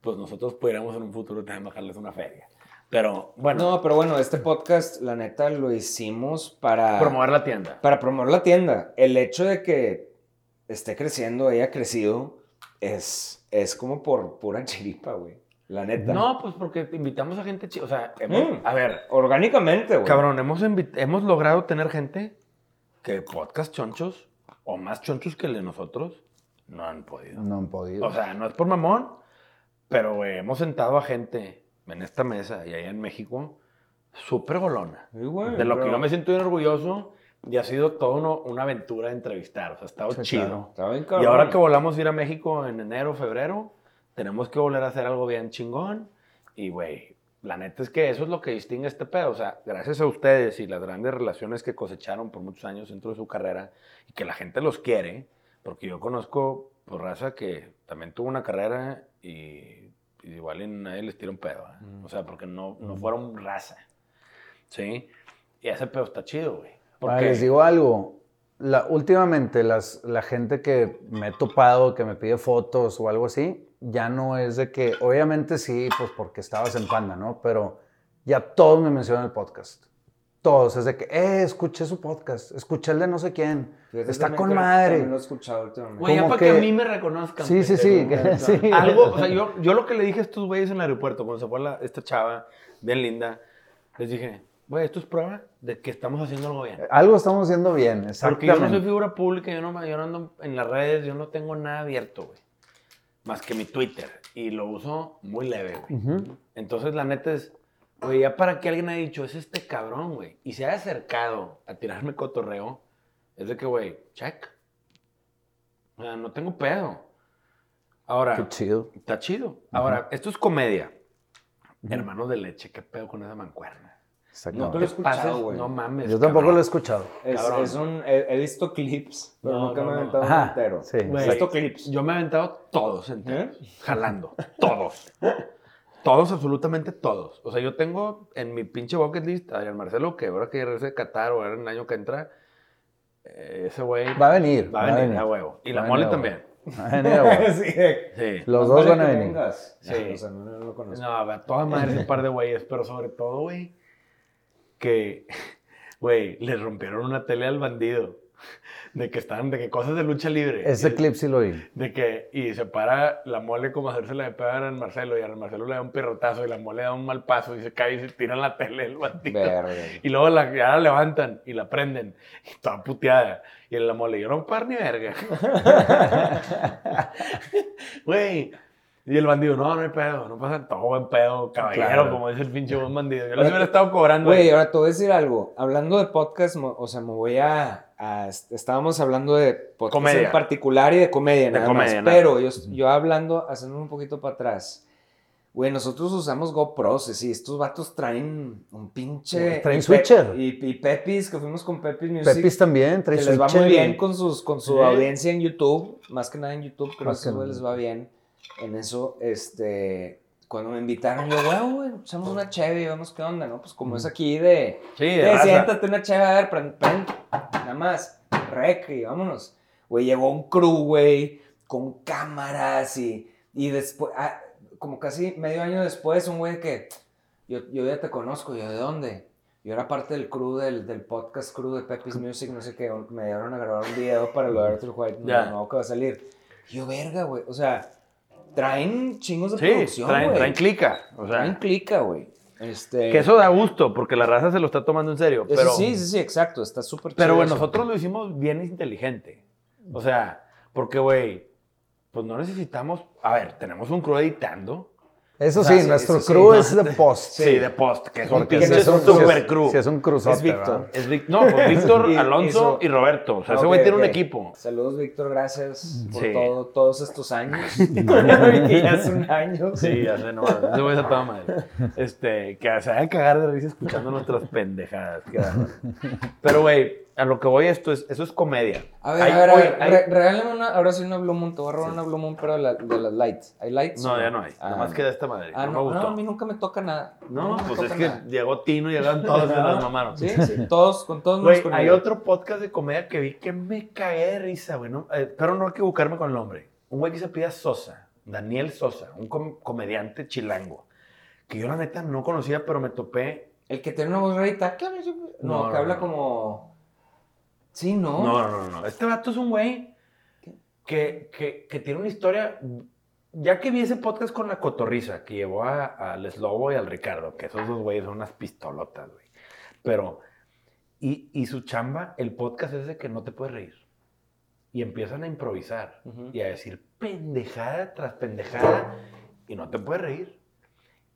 pues nosotros pudiéramos en un futuro también bajarles una feria. Pero, bueno, No, pero bueno, este podcast, la neta, lo hicimos para... promover la tienda. Para promover la tienda. El hecho de que esté creciendo, haya crecido, es, es como por pura chiripa, güey. La neta. No, pues porque invitamos a gente chida. O sea, hemos- Mm. a ver, Orgánicamente, güey. cabrón, hemos, hemos logrado tener gente que podcast chonchos o más chonchos que el de nosotros no han podido. No han podido. O sea, no es por mamón, pero güey, hemos sentado a gente en esta mesa y allá en México súper golona. Sí, güey, De lo que yo me siento bien orgulloso y ha sido todo uno- una aventura de entrevistar. O sea, ha estado Sí, chido. claro. Está Y ahora que volamos a ir a México en enero, febrero, tenemos que volver a hacer algo bien chingón. Y, güey, la neta es que eso es lo que distingue este pedo. O sea, gracias a ustedes y las grandes relaciones que cosecharon por muchos años dentro de su carrera y que la gente los quiere, porque yo conozco por raza que también tuvo una carrera y, y igual y nadie les tira un pedo. ¿eh? Mm. O sea, porque no, no fueron raza. ¿Sí? Y ese pedo está chido, güey. Porque- les digo algo. La, últimamente las, la gente que me he topado, que me pide fotos o algo así, ya no es de que, obviamente sí, pues porque estabas en Panda, ¿no? Pero ya todos me mencionan el podcast. Todos, es de que, eh, escuché su podcast, escuché el de no sé quién, Fíjate está con madre. lo he escuchado últimamente. Güey, ya para que... que- a mí me reconozcan. Sí, sí, sí, que- [LAUGHS] sí. Algo, o sea, yo, yo lo que le dije a estos güeyes en el aeropuerto, cuando se fue la- esta chava, bien linda, les dije, güey, esto es prueba de que estamos haciendo algo bien. Algo estamos haciendo bien, Porque exactamente. yo no soy figura pública, yo no, me- yo no ando en las redes, yo no tengo nada abierto, güey. Más que mi Twitter. Y lo uso muy leve, güey. Ujú. Entonces, la neta es, güey, ya para que alguien haya dicho, es este cabrón, güey. Y se haya acercado a tirarme cotorreo, es de que, güey, check. O sea, no tengo pedo. Ahora, Qué chido. está chido. Ahora, esto es comedia. Hermanos de leche, qué pedo con esa mancuerna. Exactamente. Nunca lo he escuchado, güey. No mames. Yo tampoco cabrón. lo he escuchado. Es, es un, he, he visto clips, pero No, nunca no, me he no. aventado Ajá, entero. sí. He visto clips. Yo me he aventado todos enteros, ¿Eh? jalando, todos. [LAUGHS] Todos, absolutamente todos. O sea, yo tengo en mi pinche bucket list a Adrián Marcelo, que ahora que regrese de Qatar o ahora en el año que entra, eh, ese güey Va a venir. va a venir a huevo. Y Va la mole también. Va a venir a huevo. [LAUGHS] sí. Sí. Los dos van a venir. vengas. Sí. O sea, no, no lo conozco. No, a ver, toda madre un par de güeyes, pero sobre todo, güey, que, [LAUGHS] güey, le rompieron una tele al bandido. [LAUGHS] De que estaban, de que cosas de lucha libre. Ese Y- clip sí lo vi. De que, y se para la mole como hacerse la de pegar a Marcelo, y a Marcelo le da un perrotazo, y la mole da un mal paso, y se cae y se tira en la tele el bandido. Y luego la, ya la levantan y la prenden, y toda puteada. Y la mole, yo no par ni verga. [LAUGHS] Güey. Y el bandido, no, no hay pedo, no pasa todo buen pedo, caballero, Claro. como dice el pinche buen bandido. Yo les hubiera estado cobrando. Güey, ahora te voy a decir algo. Hablando de podcast, o sea, me voy a, a- Estábamos hablando de podcast Comedia. en particular y de comedia, De nada comedia, más. nada. Pero yo, yo hablando, haciendo un poquito para atrás. Güey, nosotros usamos GoPros, sí, estos vatos traen un pinche... Traen y Pe- switcher. Y, y Pepis, que fuimos con Pepis Music. Pepis también, trae que les va muy switcher bien con, sus, con su Sí. audiencia en YouTube, más que nada en YouTube, creo que Más que nada. les va bien. En eso, este, cuando me invitaron, yo, güey, güey, echamos una cheve y vemos qué onda, ¿no? Pues como es aquí de, Sí, de "Eh, raza. siéntate una cheve, a ver, prend, prend, nada más, rec y vámonos. Güey, llegó un crew, güey, con cámaras y, y después, ah, como casi medio año después, un güey que, yo, yo ya te conozco, yo, ¿de dónde? Yo era parte del crew del, del podcast crew de Pepis Music, no sé qué, me dieron a grabar un video para el Arthur White, Ya. no, que va a salir. Yo, verga, güey, o sea, traen chingos de Sí, producción, traen, traen clica. O sea, Traen clica, güey. Este, que eso da gusto, porque la raza se lo está tomando en serio. Pero, sí, sí, sí, exacto, está súper pero bueno, nosotros lo hicimos bien inteligente. O sea, porque, güey, pues no necesitamos. A ver, tenemos un crew editando. Eso O sea, sí, sí, nuestro sí, sí, crew no, es de post. Sí, de post, que es un si es un super crew. Si es un cruzote, Es Víctor. Es Vic- no, pues [LAUGHS] Víctor, Y- Alonso hizo- y Roberto. O sea, ese Ok, güey tiene un ok. equipo. Saludos, Víctor, gracias por Sí. todo, todos estos años. [LAUGHS] ya es [LAUGHS] un año. Sí, ya sé, no, ese güey es a toda madre. Este, que se haga cagar de risa escuchando nuestras pendejadas. Pero, güey, a lo que voy esto es, eso es comedia. A ver, Hay- a ver, a hay- regálame una, ahora sí una Blue Moon, te voy a robar una Blue Moon, pero de, la- de las lights. ¿Hay lights? No, ya no hay. Ah, Nomás queda esta madre. Ah, no, no, me no, gustó. a mí nunca me toca nada. No, pues es que nada. llegó Tino y llegaron todos y las [LAUGHS] mamaron. Sí, sí, todos, con todos Güey, hay otro podcast de comedia que vi que me cagué de risa, güey. ¿no? Eh, pero no equivocarme con el nombre. Un güey que se pide Sosa, Daniel Sosa, un com- comediante chilango. Que yo la neta no conocía, pero me topé. El que tiene una voz rarita. No, No, que habla como... Sí, ¿no? No, no, no, no. Este vato es un güey que, que, que tiene una historia. Ya que vi ese podcast con la cotorriza, que llevó a- al Slobo y al Ricardo, que esos dos güeyes son unas pistolotas, güey. Pero, y, y su chamba, el podcast es de que no te puedes reír. Y empiezan a improvisar Ujú. y a decir pendejada tras pendejada y no te puedes reír.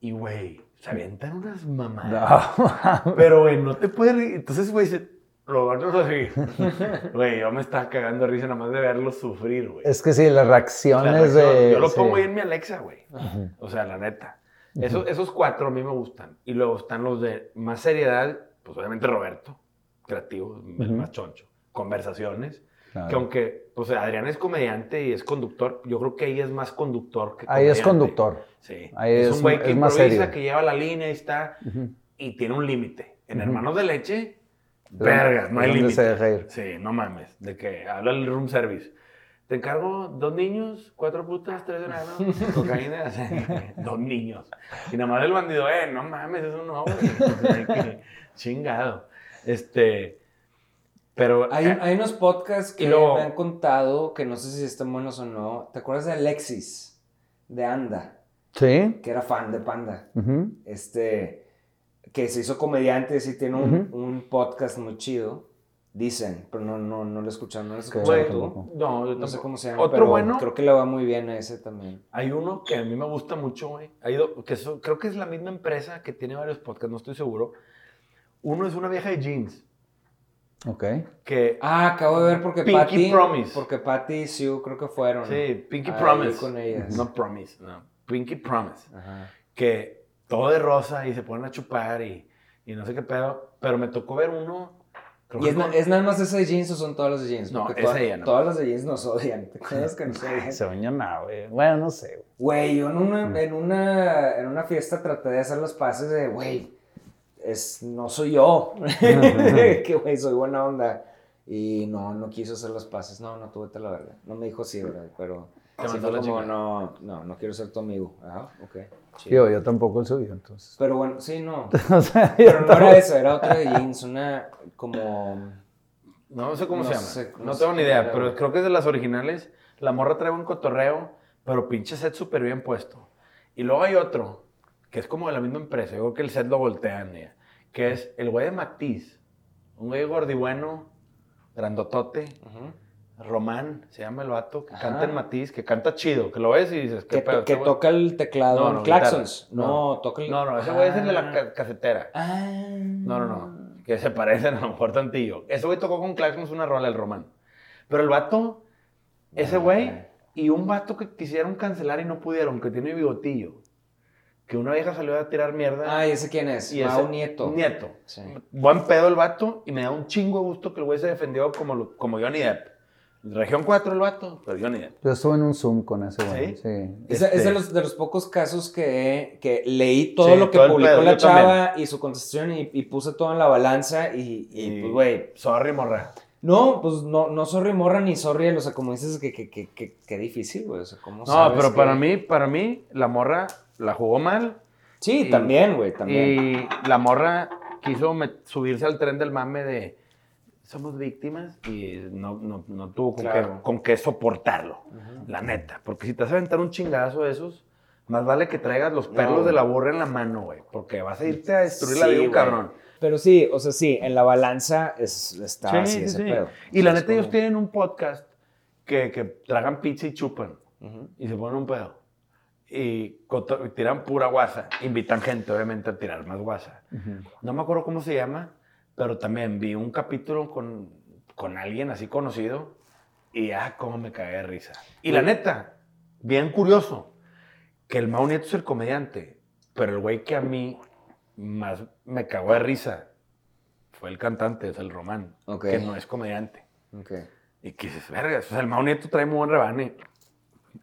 Y, güey, se avientan unas mamadas. No. [LAUGHS] Pero, güey, no te puedes reír. Entonces, güey, se... Roberto así. [LAUGHS] Güey, yo me estaba cagando de risa nada más de verlo sufrir, güey. Es que sí, las La reacciones reacción, de. Yo lo sí. pongo ahí en mi Alexa, güey. O sea, la neta. Esos, esos cuatro a mí me gustan. Y luego están los de más seriedad, pues obviamente Roberto, creativo, el Ujú. más choncho. Conversaciones. Claro. Que aunque, pues Adrián es comediante y es conductor, yo creo que ahí es más conductor que Ahí es comediante. conductor. Sí. Ahí es, es- un güey que es más improvisa, serio. que lleva la línea y está, Ujú. y tiene un límite. En. Hermanos de Leche, ¿De verga, no hay límite. deja ir? Sí, no mames, de que habla el room service. Te encargo dos niños, cuatro putas, tres enanos, [LAUGHS] cocaína, dos niños. Y nada más el bandido, eh, no mames, eso no, güey. O sea, que chingado. Este, pero... Hay, eh, hay unos podcasts que luego- me han contado, que no sé si están buenos o no. ¿Te acuerdas de Alexis, de Anda, Sí. que era fan de Panda? Ujú. Este, que se hizo comediante, sí tiene un, Ujú. un podcast muy chido. Dicen, pero no, no, no lo escuchan, no lo güey, tú. no, yo No sé cómo se llama, Otro pero bueno, creo que le va muy bien a ese también. hay uno que a mí me gusta mucho, güey. Ha ido, que eso- creo que es la misma empresa que tiene varios podcasts, no estoy seguro. Uno es una vieja de jeans, Ok. que... Ah, acabo de ver porque Pinky Patty, Promise. porque Patty y Sue creo que fueron. Sí, Pinky Promise. con ellas. No Promise, no. Pinky Promise. Ajá. Que todo de rosa y se ponen a chupar y, y no sé qué pedo. Pero me tocó ver uno. creo ¿Y es, con- es nada más esa de jeans o son todas las de jeans? No, esa toda- ya no. Todas las de jeans nos odian. ¿Te [LAUGHS] acuerdas que nos odian? Se bañó nada, güey. Bueno, no sé. güey. Yo en Mm. una, en, una, en una fiesta traté de hacer los pases de, güey, es, no soy yo. [LAUGHS] [LAUGHS] que, güey, soy buena onda. Y no, no quiso hacer los pases. No, no tuve la verdad. No me dijo sí, ¿verdad? Pero Te sí fue como, no, no, no quiero ser tu amigo. Ajá, ok. Chido. Digo, yo tampoco el suyo, entonces. Pero bueno, sí, no. [LAUGHS] o sea, yo Pero no tampoco- era eso, era otra de jeans, una como... No sé cómo No se llama. sé, no no sé tengo ni idea, era, pero creo que es de las originales. La morra trae un cotorreo, pero pinche set súper bien puesto. Y luego hay otro, que es como de la misma empresa. Yo creo que el set lo voltean, ya, que es el güey de Matiz. Un güey gordibueno, grandotote. Ujú. Román, se llama el vato, que Ajá. canta en Matiz, que canta chido, que lo ves y dices, ¿qué Que, pedo? que Este toca el teclado No, no, Claxons. guitarra. No, toca el... No, no, ese güey es el de la Ah. ca- casetera. Ah. No, no, no. Que se parecen a lo mejor tantillo. Ese güey tocó con Claxons una rola, el Román. Pero el vato, ese güey, y un vato que quisieron cancelar y no pudieron, que tiene bigotillo. Que una vieja salió a tirar mierda. Ah, ¿y ese quién es? y Mau ese- Nieto. Nieto. Sí. Buen pedo el vato y me da un chingo gusto que el güey se defendió como, como Johnny Depp. Región 4 el vato, pero Johnny Depp. Yo estuve en un Zoom con ese güey. ¿Sí? Sí. Es, es de, Este- los, de los pocos casos que, que leí todo Sí, lo que todo publicó pedo, la yo chava y su contestación y, y puse todo en la balanza y, y, Y- pues, güey. Sorry, morra. No, pues no, no sorry morra ni sorry, o sea, como dices, que, que, que, que, que difícil, güey, o sea, ¿cómo No, sabes pero que- para mí, para mí, la morra la jugó mal. Sí, y- también, güey, también. Y la morra quiso subirse al tren del mame de somos víctimas y no, no, no tuvo con, Claro. qué, con qué soportarlo, Ujú. la neta. Porque si te vas a aventar un chingazo de esos, más vale que traigas los No, perlos güey. de la burra en la mano, güey. Porque vas a irte a destruir la Sí, vida de un cabrón. Pero sí, o sea, sí, en la balanza es, está así Sí, ese sí. pedo. Y la neta, ellos como- tienen un podcast que, que tragan pizza y chupan. y se ponen un pedo. Y y tiran pura guasa. Invitan gente, obviamente, a tirar más guasa. No me acuerdo cómo se llama, pero también vi un capítulo con, con alguien así conocido y ah, cómo me cagué de risa. Y la neta, bien curioso, que el Mau Nieto es el comediante, pero el güey que a mí más me cagó de risa fue el cantante, es el Román, Ok. que no es comediante. Ok. Y que dices, verga, o sea, el Mau Nieto trae muy buen rebane.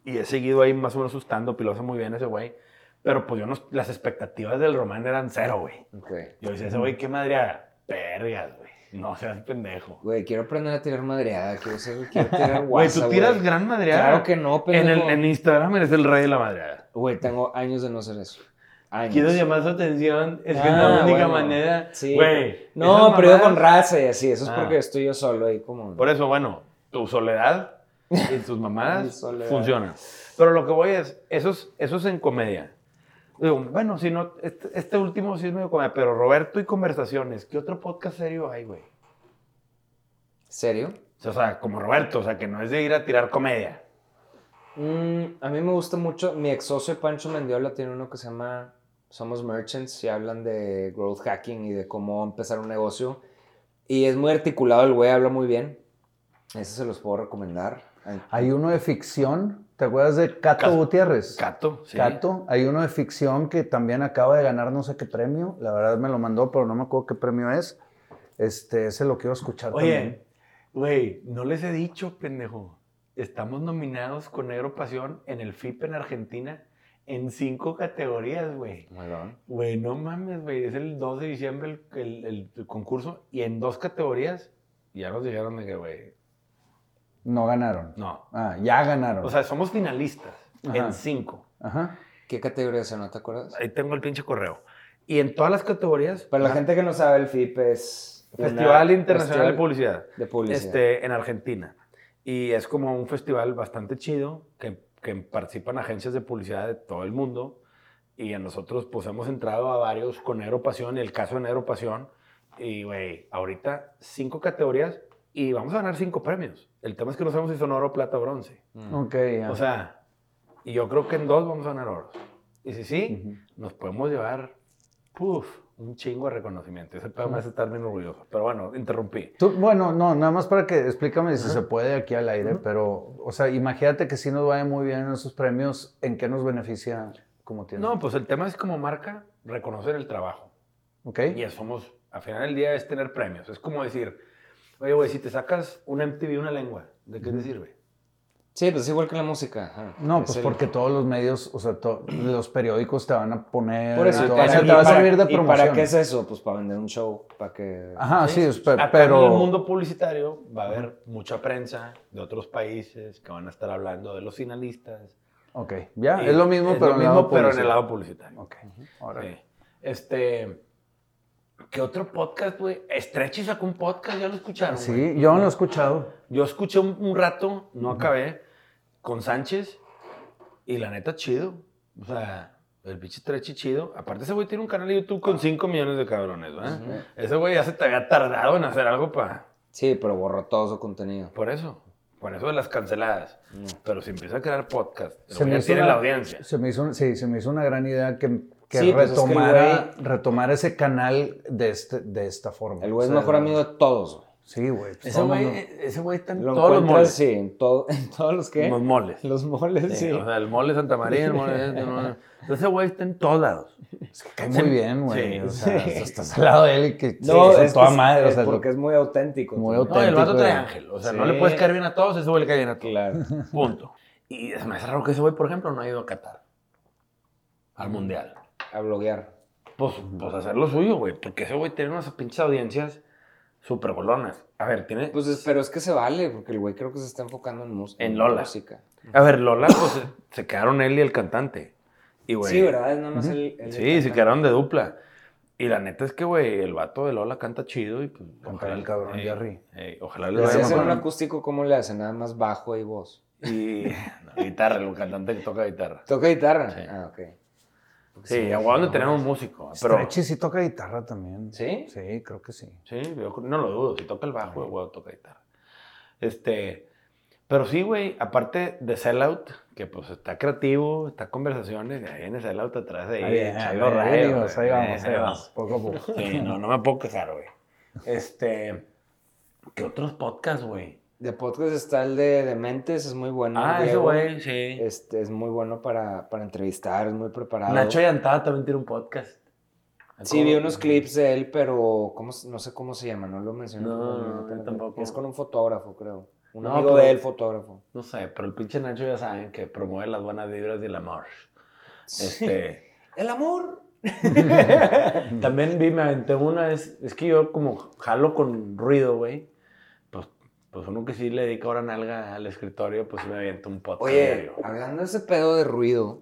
Y he seguido ahí más o menos asustando, hace muy bien ese güey. Pero pues yo no, las expectativas del Román eran cero, güey. Ok. Yo decía, ese güey, qué madre haga? Vergas, güey. No [LAUGHS] seas pendejo. Güey, quiero aprender a tirar madreada. Quiero, ser, quiero [LAUGHS] tirar Güey, tú tiras güey. gran madreada. Claro que no, En, el, pendejo. en Instagram eres el rey de la madreada. Güey, tengo años de no hacer eso. Años. Quiero llamar su atención. Es que es Ah, la única bueno. manera. Sí. Güey. No, pero yo con mamadas- raza y así. Eso es Ah. porque estoy yo solo ahí como... Por eso, bueno, tu soledad y tus [LAUGHS] mamadas funcionan. Pero lo que voy es, eso es, eso es en comedia. Digo, bueno, si no, este, este último sí es medio comedia, pero Roberto y conversaciones, ¿qué otro podcast serio hay, güey? ¿Serio? O sea, como Roberto, o sea, que no es de ir a tirar comedia. Mm, a mí me gusta mucho. Mi ex socio Pancho Mendiola tiene uno que se llama Somos Merchants y hablan de growth hacking y de cómo empezar un negocio. Y es muy articulado, el güey habla muy bien. Ese se los puedo recomendar. Ay, Hay uno de ficción, ¿te acuerdas de Cato Cato. Gutiérrez? Cato, sí. Cato, hay uno de ficción que también acaba de ganar no sé qué premio, la verdad me lo mandó, pero no me acuerdo qué premio es. Este, ese lo quiero escuchar Oye, también. güey, no les he dicho, pendejo. Estamos nominados con Negro Pasión en el FIP en Argentina en cinco categorías, güey. Güey, no mames, güey. Es el 2 de diciembre el- el- el concurso y en dos categorías ya nos dijeron de que, güey, No ganaron. no. Ah, ya ganaron. O sea, somos finalistas Ajá. en cinco. Ajá. ¿Qué categoría esa, no te acuerdas? Ahí tengo el pinche correo. Y en todas las categorías. Para la gente que no sabe, el FIP es... una- Festival Internacional de Publicidad. de Publicidad. Este, en Argentina. Y es como un festival bastante chido que, que participan agencias de publicidad de todo el mundo. Y a nosotros, pues hemos entrado a varios con Negro Pasión, el caso de Negro Pasión. Y, güey, ahorita cinco categorías y vamos a ganar cinco premios. El tema es que no sabemos si son oro, plata o bronce. Mm. Ok, ya. O sea, y yo creo que en dos vamos a ganar oro. Y si sí, Ujú. nos podemos llevar, puf, un chingo de reconocimiento. Ese pedo me hace estar bien orgulloso. Pero bueno, interrumpí. Tú- bueno, no, nada más para que explícame si se puede aquí al aire, pero, o sea, imagínate que si nos vaya muy bien en esos premios, ¿en qué nos beneficia como tienda? No, pues el tema es como marca reconocer el trabajo. ¿Ok? Y somos, al final del día es tener premios. Es como decir, oye, güey, si te sacas una MTV, una lengua, ¿de qué te sirve? Sí, pues es igual que la música. ajá. No, Es pues el- porque todos los medios, o sea, to- los periódicos te van a poner. Por eso, todo, para- o sea, y te va a para- servir de ¿Y promoción. para qué es eso? Pues para vender un show, para que... Ajá, sí, es- pe- Acá pero. en el mundo publicitario va a haber mucha prensa de otros países que van a estar hablando de los finalistas. Ok, ya, Y es lo mismo, es pero, lo en mismo, lado pero en el publicitario. lado publicitario. Ok, órale. Sí. Este, ¿qué otro podcast, güey? Stretchy sacó un podcast, ya lo escucharon. Sí, yo no lo he escuchado. Yo escuché un, un rato, no acabé, con Sánchez y la neta chido. O sea, el pinche Stretchy chido. Aparte ese güey tiene un canal de YouTube con 5 millones de cabrones, ¿verdad? Ese güey ya se te había tardado en hacer algo para... Sí, pero borró todo su contenido. Por eso. Por eso de las canceladas. Pero si empieza a crear podcast, Se me hizo tiene una- la audiencia. Se me hizo, sí, se me hizo una gran idea que, que Sí, pues es que el retomara, retomara ese canal de, este, de esta forma. El güey es O sea, mejor amigo de todos. güey. Sí, güey. pues, Ese güey, ese güey está en Lo todos los moles. sí, en, todo, en todos los que... Los moles. Los moles, sí. Sí, O sea, el mole Santa María, el mole... este, el mole- Entonces ese güey está en todos lados. Es que cae muy bien, güey. Sí, o sea, sí. estás al lado de él y que No, es, toda que- madre. o es sea, porque es muy auténtico. Muy también. No, el vato Auténtico, trae ángel. O sea, no le puedes caer bien a todos, ese güey le cae bien a todos. Claro. Punto. Y es más raro que ese güey, por ejemplo, no ha ido a Qatar. Al Mundial. A bloguear. Pues, pues hacer lo suyo, güey. Porque ese güey tiene unas pinches audiencias súper golonas. A ver, tiene... Pues, es- pero es que se vale, porque el güey creo que se está enfocando en, mus- En Lola. música. A ver, Lola, pues se, quedaron él y el cantante. Y, güey... Sí, ¿verdad? Es nada más el, el- Sí, se quedaron de dupla. Y la neta es que, güey, el vato de Lola canta chido y pues... Canta el cabrón Jerry. ey, ojalá le Si vaya hacen mejor. un acústico, ¿cómo le hacen? Nada más bajo y voz. Y [LAUGHS] [LAUGHS] no, guitarra, el cantante que toca guitarra. ¿Toca guitarra? Sí. Ah, ok. Sí, a Guadalajara tenemos un músico. Pero, Stretchy sí toca guitarra también. ¿Sí? Sí, creo que sí. sí, yo no lo dudo. Si toca el bajo, el huevo toca guitarra. Este, Pero sí, güey, aparte de Sellout, que pues está creativo, está conversaciones, ahí viene Sellout atrás de ahí, Ahí echando ahí rayos, amigos, ahí güey. vamos, ahí vamos, poco a poco. Sí, no, no me puedo quejar, güey. Este, ¿qué otros podcasts, güey? De podcast está el de Dementes, es muy bueno. Ah, ese güey, sí. Este, es muy bueno para, para entrevistar, es muy preparado. Nacho Yantada también tiene un podcast. Sí, vi unos clips de él, pero ¿cómo, se- no sé cómo se llama, no lo mencioné. No, yo tampoco. Es con un fotógrafo, creo. Un No, amigo de él, fotógrafo. No sé, pero el pinche Nacho ya saben que promueve las buenas vibras y el amor. Este, [LAUGHS] El amor. [LAUGHS] también vi, me aventé una, es, es que yo como jalo con ruido, güey. Pues, uno que sí le dedica ahora nalga al escritorio, pues me aviento un podcast Oye, diario. hablando de ese pedo de ruido,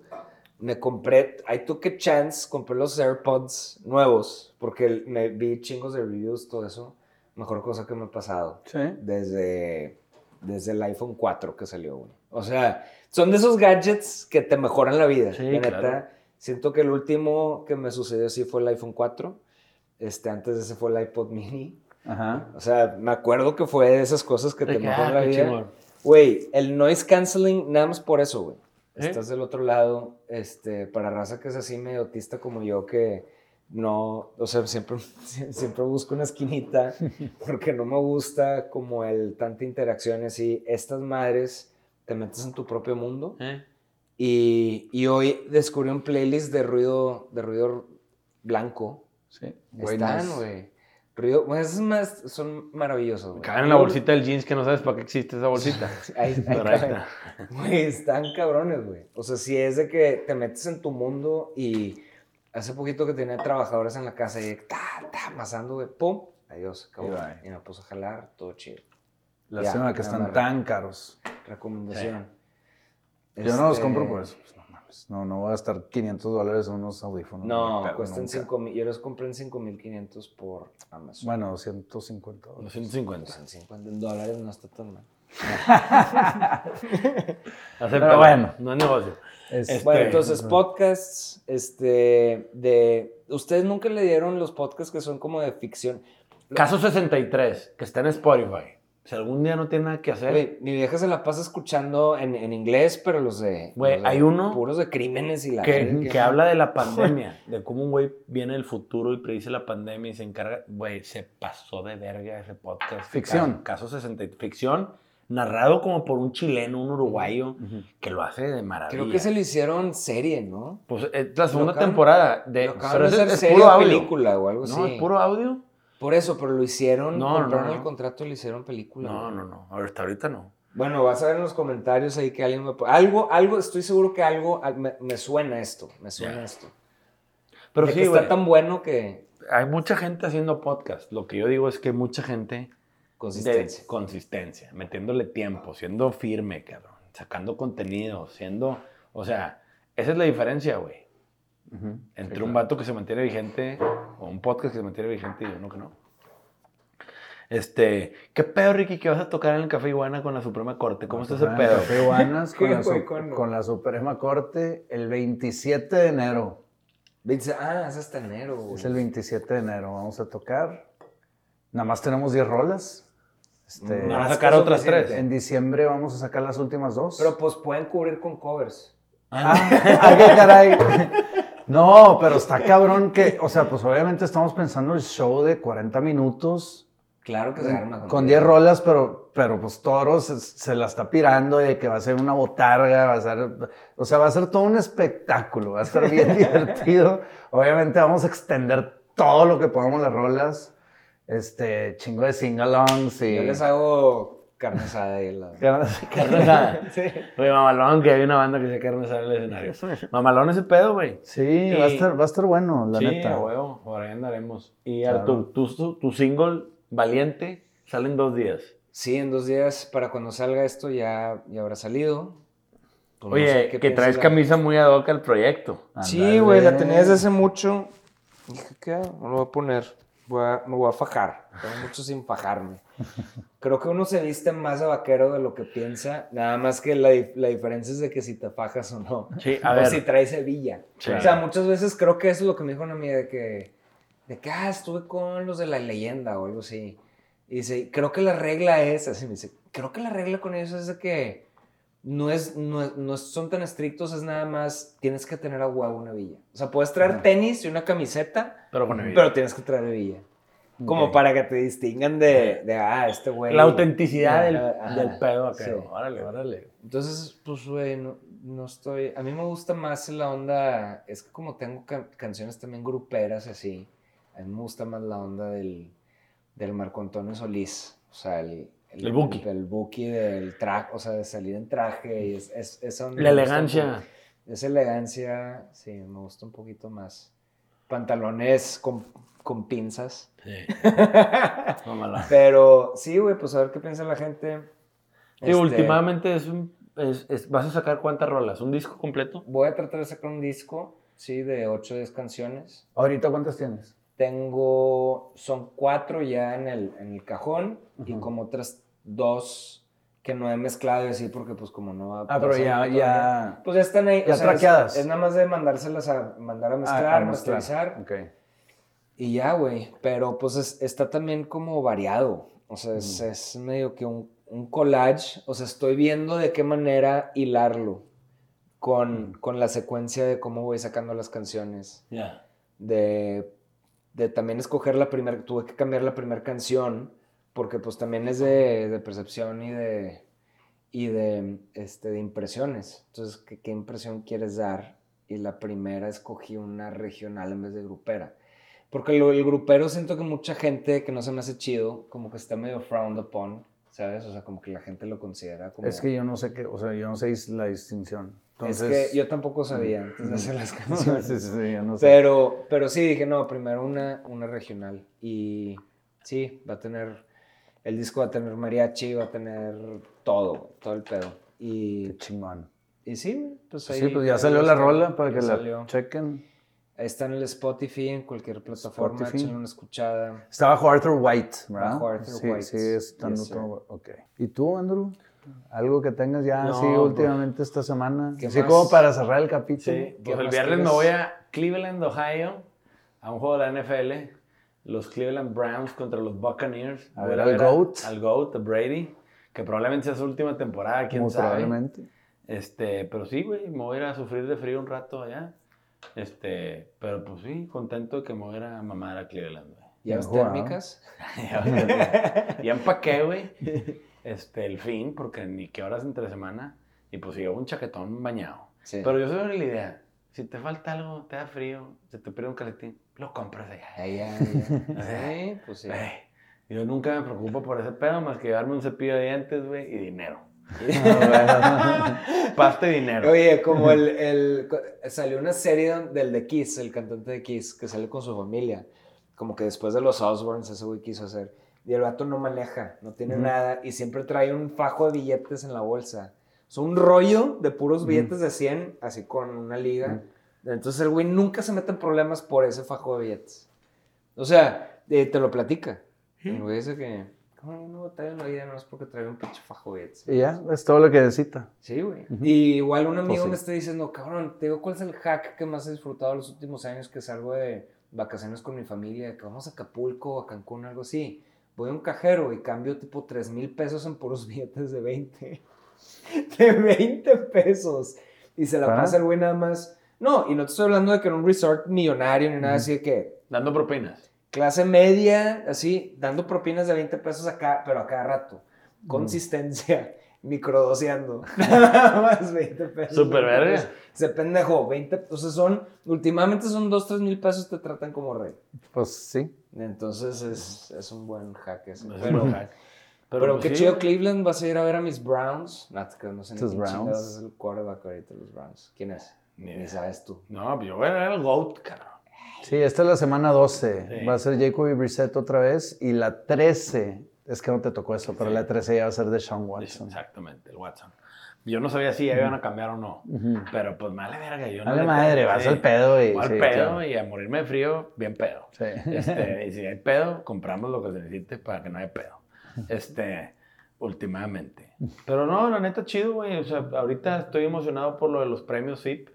me compré, I took a chance, compré los AirPods nuevos, porque me vi chingos de reviews, todo eso. Mejor cosa que me ha pasado. Sí. desde, desde el iPhone 4 que salió, güey. O sea, son de esos gadgets que te mejoran la vida. Sí, la neta, claro. siento que el último que me sucedió así fue el iPhone 4. Este, antes de ese fue el iPod mini. Ajá. O sea, me acuerdo que fue de esas cosas que te que, mejoran ah, la vida. Güey, el noise canceling, nada más por eso, güey. ¿Eh? Estás del otro lado, este, para raza que es así medio autista como yo, que no, o sea, siempre, [LAUGHS] siempre busco una esquinita [LAUGHS] porque no me gusta como el tanta interacción y así. Estas madres te metes en tu propio mundo ¿Eh? y, y hoy descubrí un playlist de ruido, de ruido blanco. Sí. Están, güey. Ruido, bueno, esos más son maravillosos, güey. Caben en la bolsita del jeans que no sabes para qué existe esa bolsita. [LAUGHS] Ahí, está. Güey, están cabrones, güey. O sea, si es de que te metes en tu mundo y hace poquito que tenía trabajadores en la casa y ta, ta, amasando, güey, pum, adiós, acabó. Y. Y me puse a jalar, todo chido. Lástima Ya, que me están tan caros. Recomendación. Yo no los Este, compro por eso. pues, no mames. No, no voy a gastar 500 dólares en unos audífonos. No, cuestan nunca. 5 mil. Yo los compré en 5500 por Amazon. Bueno, 250 dólares. 250. Pues en 50 dólares no está tan mal. [LAUGHS] Pero bueno. No es negocio. Es- Este- Bueno, entonces, podcasts, este, de... ¿Ustedes nunca le dieron los podcasts que son como de ficción? Caso 63, que está en Spotify. Si algún día no tiene nada que hacer, Güey, mi vieja se la pasa escuchando en, en inglés, pero los de... Güey, los de hay uno Puros de crímenes y la... que, verga. que habla de la [LAUGHS] pandemia, de cómo un güey viene del futuro y predice la pandemia y se encarga. Güey, se pasó de verga ese podcast. Ficción. Caso, caso 63. Ficción, narrado como por un chileno, un uruguayo, que lo hace de maravilla. Creo que se le hicieron serie, ¿no? Pues es la segunda acaban- temporada. De, Lo pero de es, es serie puro audio. película o algo así. No, es puro audio. Por eso, pero lo hicieron, No, compraron no, no. el contrato y le hicieron película. No, no, no. Hasta ahorita no. Bueno, vas a ver en los comentarios ahí que alguien me... Algo, algo, estoy seguro que algo al- me, me suena esto, me suena esto. Pero De sí, que está tan bueno que... Hay mucha gente haciendo podcast. Lo que yo digo es que mucha gente Consistencia. de consistencia, metiéndole tiempo, siendo firme, cabrón, sacando contenido, siendo, o sea, esa es la diferencia, güey, Ujú. entre Sí, un claro. vato que se mantiene vigente o un podcast que se mantiene vigente y uno que no. Este, ¿qué pedo, Ricky, que vas a tocar en el Café Iguana con la Suprema Corte? ¿Cómo está ese pedo? Café Iguanas [LAUGHS] con, ¿Qué, la, su- con la Suprema Corte el 27 de enero. Dice, ah, es hasta enero, güey. Es el 27 de enero. Vamos a tocar. Nada más tenemos 10 rolas. Este, No, Van a sacar otras suficiente. tres. En diciembre vamos a sacar las últimas dos. Pero pues pueden cubrir con covers. Ah, [LAUGHS] ah, qué caray. No, pero está cabrón que, o sea, pues obviamente estamos pensando el show de 40 minutos Claro que se arma. con 10 rolas, pero, pero pues Toro se, se la está pirando de que va a ser una botarga, va a ser, o sea, va a ser todo un espectáculo, va a estar bien [LAUGHS] divertido. Obviamente vamos a extender todo lo que podamos las rolas, este, chingo de sing-alongs y... Yo les hago carne asada y la... Carne asada. [LAUGHS] Oye, mamalón, que hay una banda que se carne asada en el escenario. [LAUGHS] Mamalón ese pedo, güey. Sí, va a estar, va a estar bueno, la sí, neta. a huevo, por ahí andaremos. Y Claro. tu, tu, tu single, Valiente, sale en dos días. Sí, en dos días, para cuando salga esto ya, ya habrá salido. Pues no Oye, sé que traes la- camisa muy ad hoc al proyecto. Sí, güey, la Ándale. tenía desde hace mucho. Dije, ¿qué? No lo voy a poner. Voy a- me voy a fajar. Tengo mucho sin fajarme. Creo que uno se viste más de vaquero de lo que piensa. Nada más que la, la diferencia es de que si te fajas o no. Sí, a o ver. si traes hebilla. Sí. O sea, muchas veces creo que eso es lo que me dijo una amiga de que, de que, ah, estuve con los de la leyenda o algo así. Y dice, creo que la regla es, así me dice, creo que la regla con eso es de que no, es, no, es- no son tan estrictos, es nada más, tienes que tener a huevo una villa. O sea, puedes traer Ajá. tenis y una camiseta, Pero con pero tienes que traer villa. Como para que te distingan de, de ah, este güey. La autenticidad del, del pedo acá. Sí. Órale, órale. Entonces, pues, güey, no, no estoy. A mí me gusta más la onda. Es que como tengo ca- canciones también gruperas así, a mí me gusta más la onda del, del Marco Antonio Solís. O sea, el. El Buki. El, el Buki del traje, o sea, de salir en traje. Y es, es, La elegancia. Esa elegancia, sí, me gusta un poquito más. Pantalones con, con pinzas. Sí. [LAUGHS] Pero sí, güey, pues a ver qué piensa la gente. Sí, Este, últimamente es un. es- es- ¿Vas a sacar cuántas rolas? ¿Un disco completo? Voy a tratar de sacar un disco, sí, de 8 o 10 canciones. ¿Ahorita cuántas tienes? Tengo, son cuatro ya en el, en el cajón y Ujú. como otras dos que no he mezclado y así porque pues como no va Ah, pero ya, ya. Pues ya están ahí. ya o sea, es- traqueadas. Es, nada más de mandárselas a mandar a mezclar, Ah, a mezclar. masterizar Ok. y ya, güey. Pero pues es- está también como variado. O sea, es, es medio que un, un collage. O sea, estoy viendo de qué manera hilarlo con, con la secuencia de cómo voy sacando las canciones. Ya. De, de también escoger la primera, tuve que cambiar la primera canción porque pues también es de, de percepción y de, y de, este, de impresiones. Entonces, ¿qué, ¿qué impresión quieres dar? Y la primera escogí una regional en vez de grupera. Porque lo, el grupero siento que mucha gente que no se me hace chido, como que está medio frowned upon, ¿sabes? O sea, como que la gente lo considera como... Es que yo no sé qué, o sea, yo no sé la distinción. Es Entonces, que yo tampoco sabía antes de hacer las [LAUGHS] canciones. sí, sí, sí, yo no sé. Pero, pero sí, dije, no, primero una, una regional. Y sí, va a tener, el disco va a tener mariachi, va a tener todo, todo el pedo. Y, Qué chingón. y sí, pues ahí. Sí, pues ya salió la rola para que salió. la chequen. Está en el Spotify, en cualquier plataforma, échenle una escuchada. Está bajo Arthur White, ¿verdad? Bajo Arthur sí, White. Sí, estando Yes, todo. Ok. ¿Y tú, Andrew? ¿Algo que tengas ya No, así pues, últimamente esta semana? ¿qué Así más? como para cerrar el capítulo. Sí, ¿Qué pues el viernes me voy a Cleveland, Ohio, a un juego de la NFL. Los Cleveland Browns contra los Buccaneers. A ver a al GOAT. Al GOAT, a Brady, que probablemente sea su última temporada, quién Muy sabe. probablemente. Este, pero sí, güey, me voy a ir a sufrir de frío un rato allá. Este, pero pues sí, contento de que me voy a ir a mamar a Cleveland, güey. ¿Llaves térmicas? [LAUGHS] ya empaqué, güey. [LAUGHS] Este, el fin, porque ni qué horas entre semana. Y pues llevo un chaquetón bañado. Sí. Pero yo soy la idea. Si te falta algo, te da frío, se te pierde un caletín, lo compras allá. Ya, [LAUGHS] ya. Sí, pues sí. Yo nunca me preocupo por ese pedo más que llevarme un cepillo de dientes, güey, y dinero. [LAUGHS] Pasta y dinero. Oye, como el, el- Salió una serie del de Kiss, el cantante de Kiss, que sale con su familia. Como que después de los Osborns, ese güey quiso hacer. Y el vato no maneja, no tiene nada. Y siempre trae un fajo de billetes en la bolsa. Es un rollo de puros billetes de 100, así con una liga. Entonces el güey nunca se mete en problemas por ese fajo de billetes. O sea, eh, te lo platica. El güey dice que... ¿Cómo no batalla en la vida? No es porque trae un pinche fajo de billetes. Y ya, es todo lo que necesita. Sí, güey. Y igual un amigo Pues sí. me está diciendo, cabrón, te digo cuál es el hack que más he disfrutado los últimos años que salgo de vacaciones con mi familia, que vamos a Acapulco, a Cancún, algo así. Voy a un cajero y cambio tipo 3 mil pesos en puros [LAUGHS] billetes de 20. De 20 pesos. Y se la ¿Para? pasa el güey nada más. No, y no te estoy hablando de que en un resort millonario ni nada así de que Dando propinas. clase media, así, dando propinas de 20 pesos acá, pero a cada rato. Consistencia, microdoseando. [LAUGHS] Nada más 20 pesos. Súper 20 verga. Ese pendejo, 20, entonces son, últimamente son 2, 3 mil pesos, te tratan como rey. Pues sí. Entonces es, es un buen hack ese. Es Pero, hack. pero, pues qué sí, chido. Cleveland, vas a ir a ver a mis Browns. No, no sé ni Browns. es el quarterback ahorita de los Browns. ¿Quién es? Ni Ni sabes tú. No, pues yo voy a ver al GOAT, cabrón. Sí, esta es la semana 12. Sí. Va a ser Jacoby Brissett otra vez. Y la 13, es que no te tocó eso, pero Sí. la 13 ya va a ser de Sean Watson. Exactamente, el Watson. Yo no sabía si ya iban a cambiar o no. Ujú. Pero pues vale verga. Yo no Dale madre, tengo- vas sí. al pedo y. Al sí, pedo claro. y a morirme de frío, bien pedo. Sí. Este, [LAUGHS] y si hay pedo, compramos lo que se necesite para que no haya pedo. Este, últimamente. Pero no, la neta, chido, güey. O sea, ahorita estoy emocionado por lo de los premios FIP.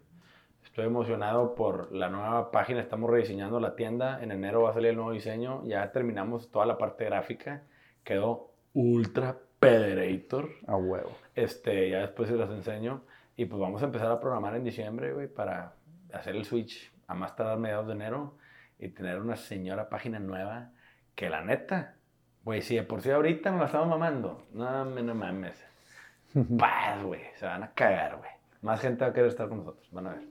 Estoy emocionado por la nueva página. Estamos rediseñando la tienda. En enero va a salir el nuevo diseño. Ya terminamos toda la parte gráfica. Quedó ultra pederator. A huevo. Este, ya después se los enseño. Y pues vamos a empezar a programar en diciembre, güey, para hacer el switch a más tardar mediados de enero y tener una señora página nueva que la neta, güey, si de por sí ahorita nos la estamos mamando, no, me- no mames. [LAUGHS] Paz, güey, se van a cagar, güey. Más gente va a querer estar con nosotros, van a ver.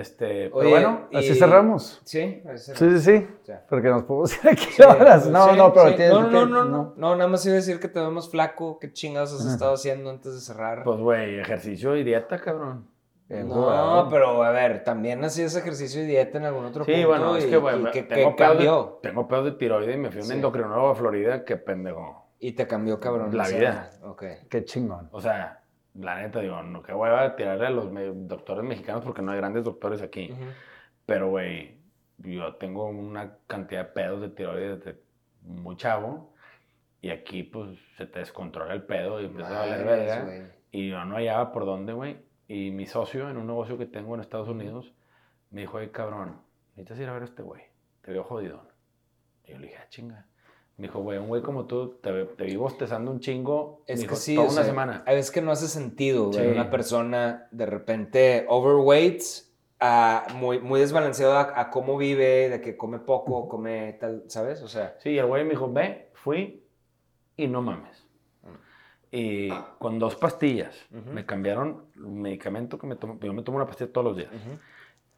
Este, pero bueno, Así cerramos. Sí, así Sí, sí, sí. Ya. Porque nos podemos ir aquí Sí, horas. No, sí, no, pero sí. tienes no, no, no, no, no, nada más iba a decir que te vemos flaco, qué chingados has estado haciendo antes de cerrar. pues, güey, ejercicio y dieta, cabrón. Bien no, pero a ver, también hacías ejercicio y dieta en algún otro Sí, punto. bueno, es que, güey, ¿qué, tengo, cambió? de, tengo pedos de tiroides y me fui a un Sí. endocrinólogo a Florida, qué pendejo. Y te cambió, cabrón. La vida. Ok. Qué chingón. O sea, la neta, digo, no, qué hueva tirarle a los me- doctores mexicanos porque no hay grandes doctores aquí. Pero, güey, yo tengo una cantidad de pedos de tiroides desde muy chavo. Y aquí, pues, se te descontrola el pedo y empieza a valer verga. Y yo no hallaba por dónde, güey. Y mi socio en un negocio que tengo en Estados Unidos me dijo, oye, cabrón, necesitas ir a ver a este güey. Te veo jodidón. Y yo le dije, ah, chinga. Me dijo, güey, un güey como tú, te, te vi bostezando un chingo. Es me que dijo, sí, toda una sea, semana. Hay veces que no hace sentido Sí. una persona de repente overweight, a muy, muy desbalanceado a, a cómo vive, de que come poco, come tal, ¿sabes? O sea, Sí, y el güey me dijo, ve, fui y no mames. Y con dos pastillas Ujú. me cambiaron el medicamento que me tomo. Yo me tomo una pastilla todos los días.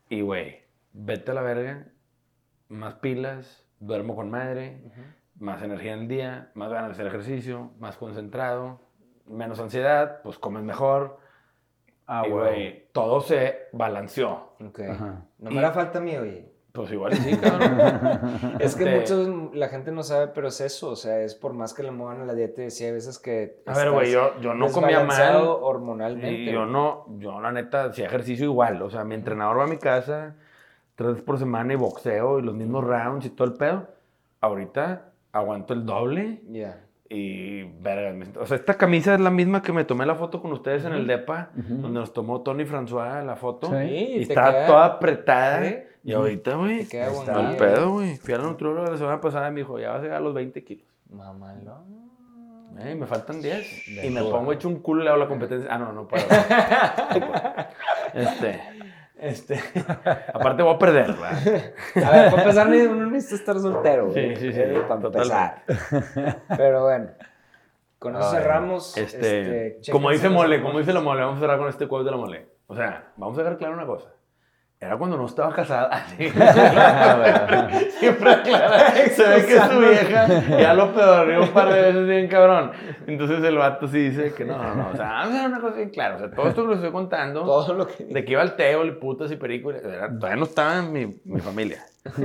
Y güey, vete a la verga, más pilas, duermo con madre, más energía en el día, más ganas de hacer ejercicio, más concentrado, menos ansiedad, pues comes mejor. Ah, y güey, todo se balanceó. ok. Ajá. No me hará falta a mí, oye. Pues igual sí, [LAUGHS] cabrón. Es que Este, muchos, la gente no sabe, pero es eso, o sea, es por más que le muevan a la dieta, y sí hay veces que... A ver, güey, yo, yo no comía mal. hormonalmente. Y yo no, yo la neta hacía ejercicio igual. O sea, mi entrenador va a mi casa tres veces por semana y boxeo y los mismos rounds y todo el pedo. Ahorita aguanto el doble Ya. y verga. O sea, esta camisa es la misma que me tomé la foto con ustedes en el DEPA, donde nos tomó Tony François la foto. Sí. Y estaba queda- toda apretada. Sí. Y ahorita, güey, está. el pedo, güey. Fui a la nutrióloga la semana pasada y me dijo, ya vas a llegar a los 20 kilos. Mamalón. Eh, me faltan 10. De y me pongo hecho un culo y le hago la competencia. Ah, no, no puedo. [LAUGHS] este. Este. [LAUGHS] Aparte voy a perder, ¿verdad? [LAUGHS] A ver, para empezar, uno necesita estar soltero. Sí, sí, sí, Eh, para empezar. Pero bueno, con eso cerramos. Este, este, como dice Mole, como dice la Mole, vamos a cerrar con este quote de la Mole. O sea, vamos a dejar claro una cosa. Era cuando no estaba casada. Así. [LAUGHS] [LAUGHS] Siempre aclara. Se ve que su vieja ya lo pedorrió un par de veces bien cabrón. Entonces el vato sí dice que no, no, no. O sea, vamos a hacer una cosa bien clara. O sea, todo esto que les estoy contando, Todo lo que... de que iba al teo, y putas y perico, era- todavía no estaba en mi, mi familia. [LAUGHS]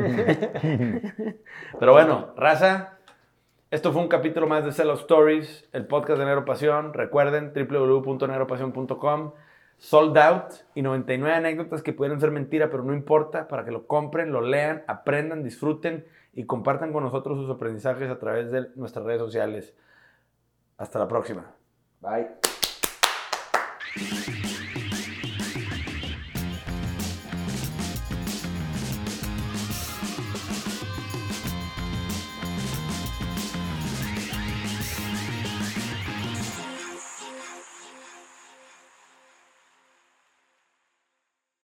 Pero bueno, raza, esto fue un capítulo más de Sell Out Stories, el podcast de Negro Pasión. Recuerden, www.negropasión.com. Sold out y 99 anécdotas que pudieran ser mentira, pero no importa, para que lo compren, lo lean, aprendan, disfruten y compartan con nosotros sus aprendizajes a través de nuestras redes sociales. Hasta la próxima. Bye.